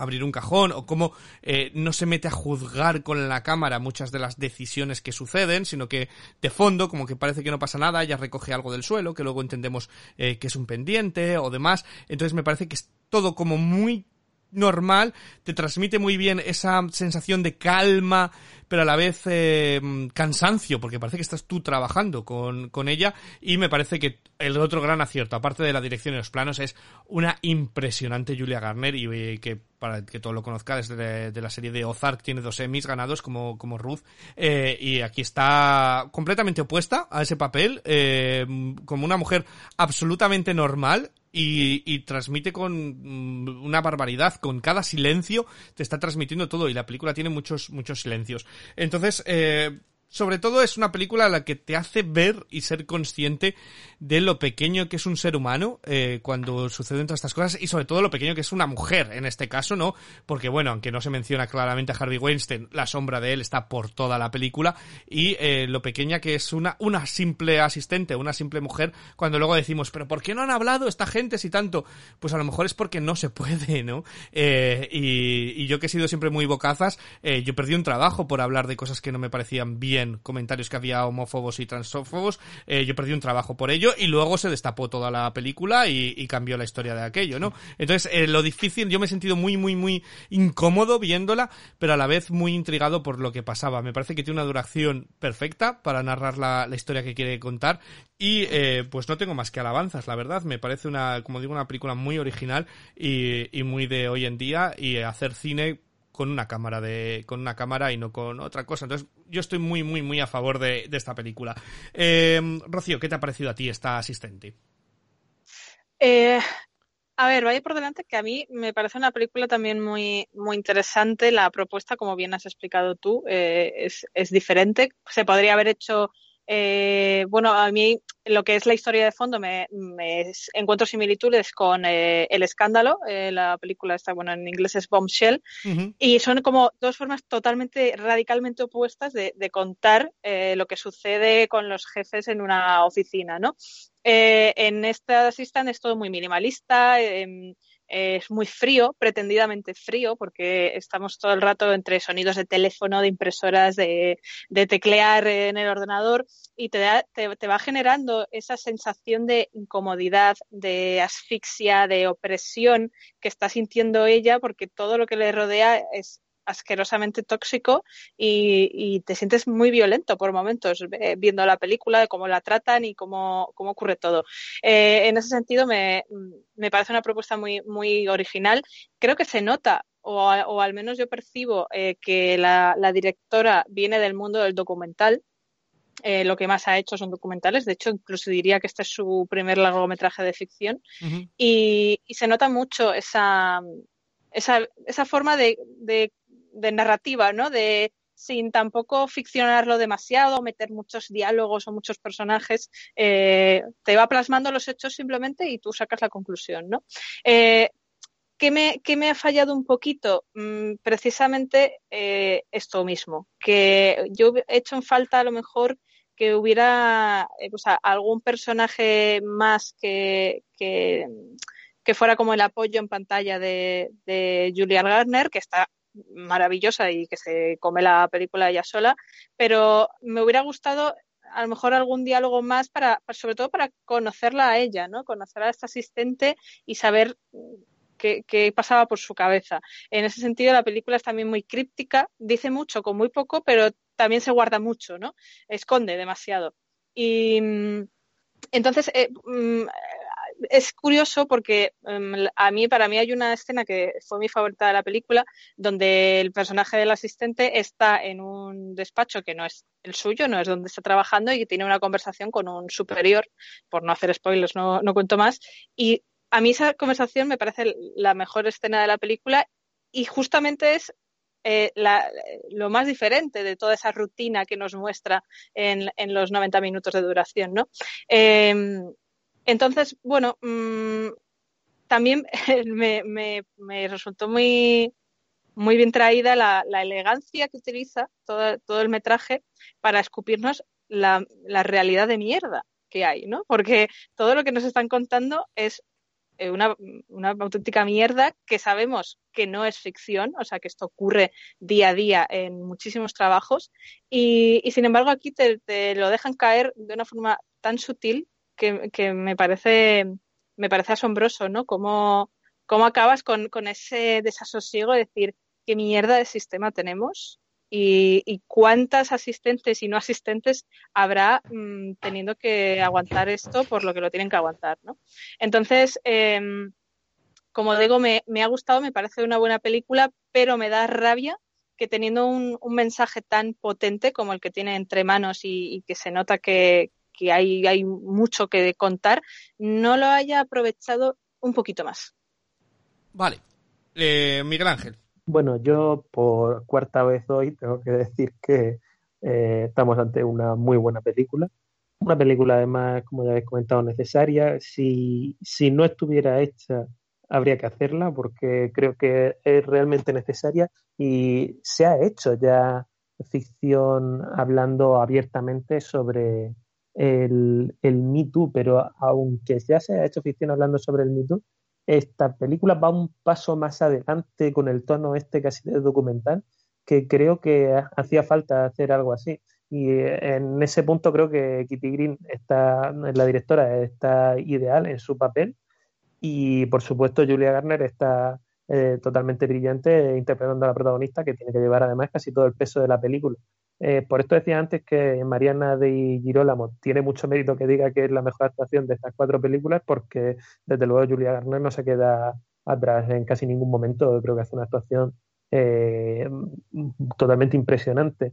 abrir un cajón o cómo eh, no se mete a juzgar con la cámara muchas de las decisiones que suceden, sino que de fondo, como que parece que no pasa nada, ella recoge algo del suelo, que luego entendemos eh, que es un pendiente o demás. Entonces me parece que es todo como muy normal, te transmite muy bien esa sensación de calma, pero a la vez eh, cansancio, porque parece que estás tú trabajando con, con ella, y me parece que el otro gran acierto, aparte de la dirección y los planos, es una impresionante Julia Garner, y eh, que para que todo lo conozca, desde de la serie de Ozark tiene dos Emmys ganados como, como Ruth, eh, y aquí está completamente opuesta a ese papel, eh, como una mujer absolutamente normal, y, y transmite con mm, una barbaridad, con cada silencio te está transmitiendo todo y la película tiene muchos, muchos silencios. Entonces, eh, sobre todo es una película la que te hace ver y ser consciente de lo pequeño que es un ser humano eh, cuando suceden todas estas cosas y sobre todo lo pequeño que es una mujer en este caso, ¿no? Porque bueno, aunque no se menciona claramente a Harvey Weinstein, la sombra de él está por toda la película y eh, lo pequeña que es una, una simple asistente, una simple mujer, cuando luego decimos, pero ¿por qué no han hablado esta gente si tanto? Pues a lo mejor es porque no se puede, ¿no? Eh, y, y, yo que he sido siempre muy bocazas, eh, yo perdí un trabajo por hablar de cosas que no me parecían bien comentarios que había homófobos y transfobos, eh, yo perdí un trabajo por ello y luego se destapó toda la película y, y cambió la historia de aquello, ¿no? Entonces, eh, lo difícil, yo me he sentido muy, muy, muy incómodo viéndola, pero a la vez muy intrigado por lo que pasaba. Me parece que tiene una duración perfecta para narrar la, la historia que quiere contar y eh, pues no tengo más que alabanzas, la verdad. Me parece una, como digo, una película muy original y, y muy de hoy en día y hacer cine con una cámara de con una cámara y no con otra cosa. Entonces yo estoy muy muy muy a favor de, esta película. Eh, Rocío qué te ha parecido a ti esta asistente eh, a ver vaya por delante que a mí me parece una película también muy muy interesante. La propuesta como bien has explicado tú eh, es, es diferente. Se podría haber hecho eh, bueno, a mí lo que es la historia de fondo me, me encuentro similitudes con eh, El Escándalo, eh, la película está, bueno, en inglés es Bombshell, uh -huh. y son como dos formas totalmente, radicalmente opuestas de, de contar eh, lo que sucede con los jefes en una oficina, ¿no? Eh, en esta Assistant es todo muy minimalista, eh, es muy frío, pretendidamente frío, porque estamos todo el rato entre sonidos de teléfono, de impresoras, de, de teclear en el ordenador y te, da, te, te, va generando esa sensación de incomodidad, de asfixia, de opresión que está sintiendo ella, porque todo lo que le rodea es asquerosamente tóxico y, y, te sientes muy violento por momentos eh, viendo la película, de cómo la tratan y cómo, cómo ocurre todo. Eh, en ese sentido me, me, parece una propuesta muy, muy original. Creo que se nota, o, o al menos yo percibo, eh, que la, la, directora viene del mundo del documental. Eh, lo que más ha hecho son documentales. De hecho, incluso diría que este es su primer largometraje de ficción. Uh -huh. y, y, se nota mucho esa, esa, esa forma de, de de narrativa, ¿no? De sin tampoco ficcionarlo demasiado, meter muchos diálogos o muchos personajes, eh, te va plasmando los hechos simplemente y tú sacas la conclusión, ¿no? Eh, ¿qué, me, ¿Qué me ha fallado un poquito? Mm, precisamente eh, esto mismo, que yo he hecho en falta a lo mejor que hubiera o sea, algún personaje más que, que, fuera como el apoyo en pantalla de, de Julia Garner, que está maravillosa y que se come la película ella sola, pero me hubiera gustado a lo mejor algún diálogo más para, sobre todo para conocerla a ella, ¿no? Conocer a esta asistente y saber qué, pasaba por su cabeza. En ese sentido, la película es también muy críptica, dice mucho con muy poco, pero también se guarda mucho, ¿no? Esconde demasiado. Y entonces, eh, es curioso porque um, a mí, para mí hay una escena que fue mi favorita de la película, donde el personaje del asistente está en un despacho que no es el suyo, no es donde está trabajando y tiene una conversación con un superior, por no hacer spoilers, no, no cuento más, y a mí esa conversación me parece la mejor escena de la película y justamente es eh, lo más diferente de toda esa rutina que nos muestra en, en los 90 minutos de duración, ¿no? Eh, entonces, bueno, mmm, también me, me, resultó muy, muy bien traída la, la elegancia que utiliza todo, todo, el metraje para escupirnos la, la, realidad de mierda que hay, ¿no? Porque todo lo que nos están contando es eh, una, una, auténtica mierda que sabemos que no es ficción, o sea, que esto ocurre día a día en muchísimos trabajos y, y sin embargo aquí te, te lo dejan caer de una forma tan sutil que, me parece me parece asombroso, ¿no? Cómo, cómo acabas con, ese desasosiego de decir qué mierda de sistema tenemos y, cuántas asistentes y no asistentes habrá mmm, teniendo que aguantar esto por lo que lo tienen que aguantar, ¿no? Entonces, eh, como digo, me, ha gustado, me parece una buena película, pero me da rabia que teniendo un, mensaje tan potente como el que tiene entre manos y que se nota que, que hay, hay mucho que contar, no lo haya aprovechado un poquito más. Vale. Eh, Miguel Ángel. Bueno, yo por cuarta vez hoy tengo que decir que eh, estamos ante una muy buena película. Una película, además, como ya habéis comentado, necesaria. Si, si no estuviera hecha, habría que hacerla porque creo que es realmente necesaria y se ha hecho ya ficción hablando abiertamente sobre el, el Me Too, pero aunque ya se ha hecho ficción hablando sobre el Me Too, esta película va un paso más adelante con el tono este casi de documental, que creo que hacía falta hacer algo así. Y en ese punto creo que Kitty Green está, la directora, está ideal en su papel. Y por supuesto Julia Garner está eh, totalmente brillante interpretando a la protagonista, que tiene que llevar además casi todo el peso de la película. Eh, por esto decía antes que Mariana de Girolamo tiene mucho mérito que diga que es la mejor actuación de estas cuatro películas, porque desde luego Julia Garner no se queda atrás en casi ningún momento. Creo que hace una actuación eh, totalmente impresionante.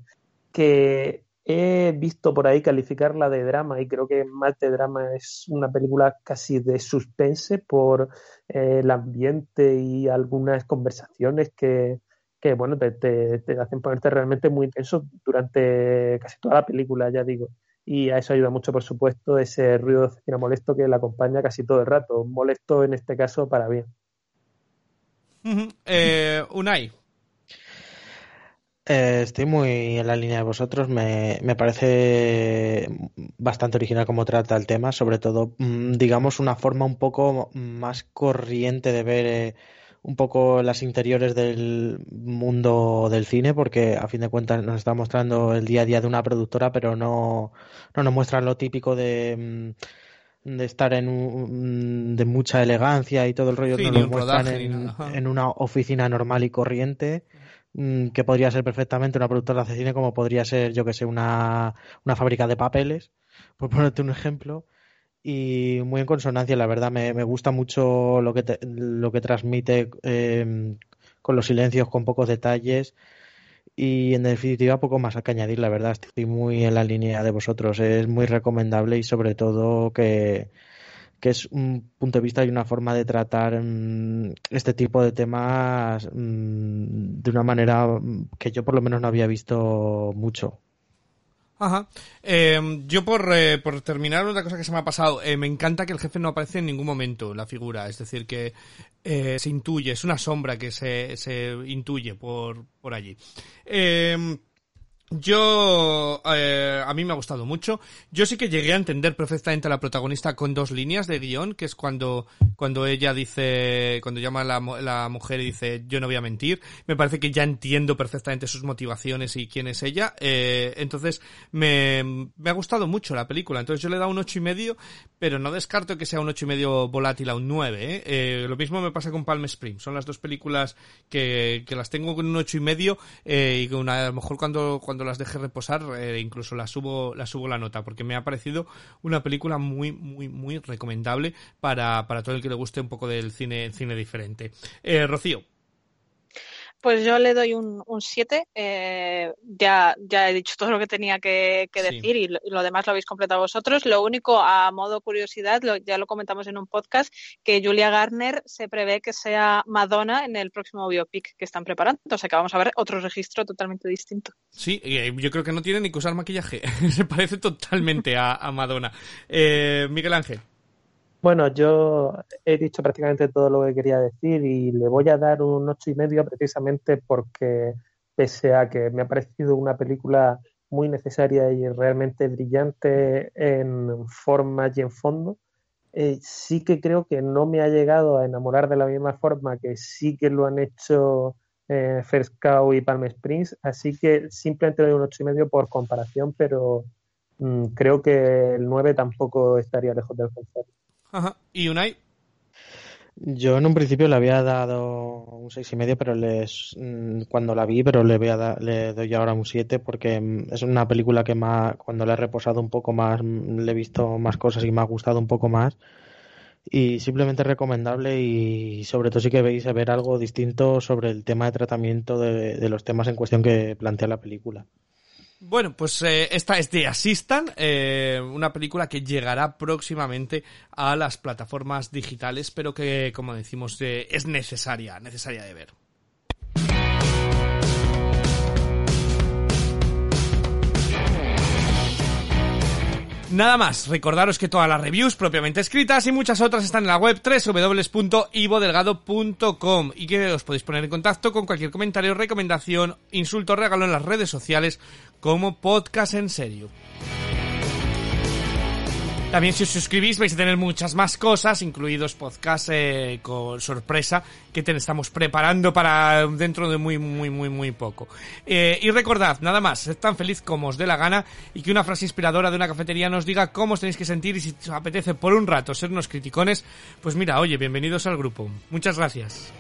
Que he visto por ahí calificarla de drama y creo que más de drama es una película casi de suspense por eh, el ambiente y algunas conversaciones que, que bueno, te, te, hacen ponerte realmente muy intenso durante casi toda la película, ya digo. Y a eso ayuda mucho, por supuesto, ese ruido de oficina molesto que la acompaña casi todo el rato. Molesto en este caso para bien. eh, Unai. Eh, estoy muy en la línea de vosotros. Me, me, parece bastante original como trata el tema, sobre todo, mm, digamos, una forma un poco más corriente de ver eh, un poco las interiores del mundo del cine, porque a fin de cuentas nos está mostrando el día a día de una productora, pero no, no nos muestran lo típico de, mm, de estar en un, de mucha elegancia y todo el rollo, Sí, nos lo un muestran en, en una oficina normal y corriente mm, que podría ser perfectamente una productora de cine como podría ser, yo que sé, una, una fábrica de papeles, por ponerte un ejemplo y muy en consonancia, la verdad. Me, me gusta mucho lo que, te- lo que transmite eh, con los silencios, con pocos detalles. Y en definitiva, poco más que añadir, la verdad. Estoy muy en la línea de vosotros. Es muy recomendable y sobre todo que, que es un punto de vista y una forma de tratar mm, este tipo de temas mm, de una manera mm, que yo por lo menos no había visto mucho. Ajá. Eh, yo por, eh, por terminar, otra cosa que se me ha pasado, eh, me encanta que el jefe no aparece en ningún momento, la figura, es decir, que eh, se intuye, es una sombra que se, se intuye por, por allí. Eh, yo, eh, a mí me ha gustado mucho. Yo sí que llegué a entender perfectamente a la protagonista con dos líneas de guion, que es cuando, cuando ella dice, cuando llama a la, la mujer y dice, yo no voy a mentir. Me parece que ya entiendo perfectamente sus motivaciones y quién es ella. Eh, entonces, me, me ha gustado mucho la película. Entonces yo le he dado un ocho y medio, pero no descarto que sea un ocho y medio volátil a un nueve. ¿eh? Eh, lo mismo me pasa con Palm Springs. Son las dos películas que, que las tengo con un ocho y medio eh, y que una, a lo mejor cuando, cuando las deje reposar eh, incluso las subo, las subo la nota porque me ha parecido una película muy, muy, muy recomendable para, para todo el que le guste un poco del cine, cine diferente. Eh, Rocío. Pues yo le doy un 7. eh, ya, ya he dicho todo lo que tenía que, que Sí. decir y lo, y lo demás lo habéis completado vosotros. Lo único, a modo curiosidad, lo- ya lo comentamos en un podcast, que Julia Garner se prevé que sea Madonna en el próximo biopic que están preparando. O sea que vamos a ver otro registro totalmente distinto. Sí, eh, yo creo que no tiene ni que usar maquillaje. Se parece totalmente a, a Madonna. Eh, Miguel Ángel. Bueno, yo he dicho prácticamente todo lo que quería decir y le voy a dar un ocho y medio precisamente porque pese a que me ha parecido una película muy necesaria y realmente brillante en forma y en fondo, eh, sí que creo que no me ha llegado a enamorar de la misma forma que sí que lo han hecho eh, First Cow y Palm Springs, así que simplemente le doy un ocho y medio por comparación, pero mm, creo que el 9 tampoco estaría lejos del concepto. Ajá. ¿Y Unai? Yo en un principio le había dado un seis y medio, pero les, mm, cuando la vi, pero le voy a dar- le doy ahora un 7 porque mm, es una película que más, cuando la he reposado un poco más, mm, le he visto más cosas y me ha gustado un poco más. Y simplemente recomendable y sobre todo sí que veis a ver algo distinto sobre el tema de tratamiento de, de los temas en cuestión que plantea la película. Bueno, pues eh, esta es de Assistant, eh, una película que llegará próximamente a las plataformas digitales, pero que, como decimos, eh, es necesaria, necesaria de ver. Nada más, recordaros que todas las reviews propiamente escritas y muchas otras están en la web www.ivodelgado.com y que os podéis poner en contacto con cualquier comentario, recomendación, insulto regalo en las redes sociales como podcast en serio. También si os suscribís vais a tener muchas más cosas, incluidos podcasts eh, con sorpresa que estamos preparando para dentro de muy, muy, muy, muy poco. Eh, y recordad, nada más, sed tan feliz como os dé la gana y que una frase inspiradora de una cafetería nos diga cómo os tenéis que sentir y si os apetece por un rato ser unos criticones, pues mira, oye, bienvenidos al grupo. Muchas gracias.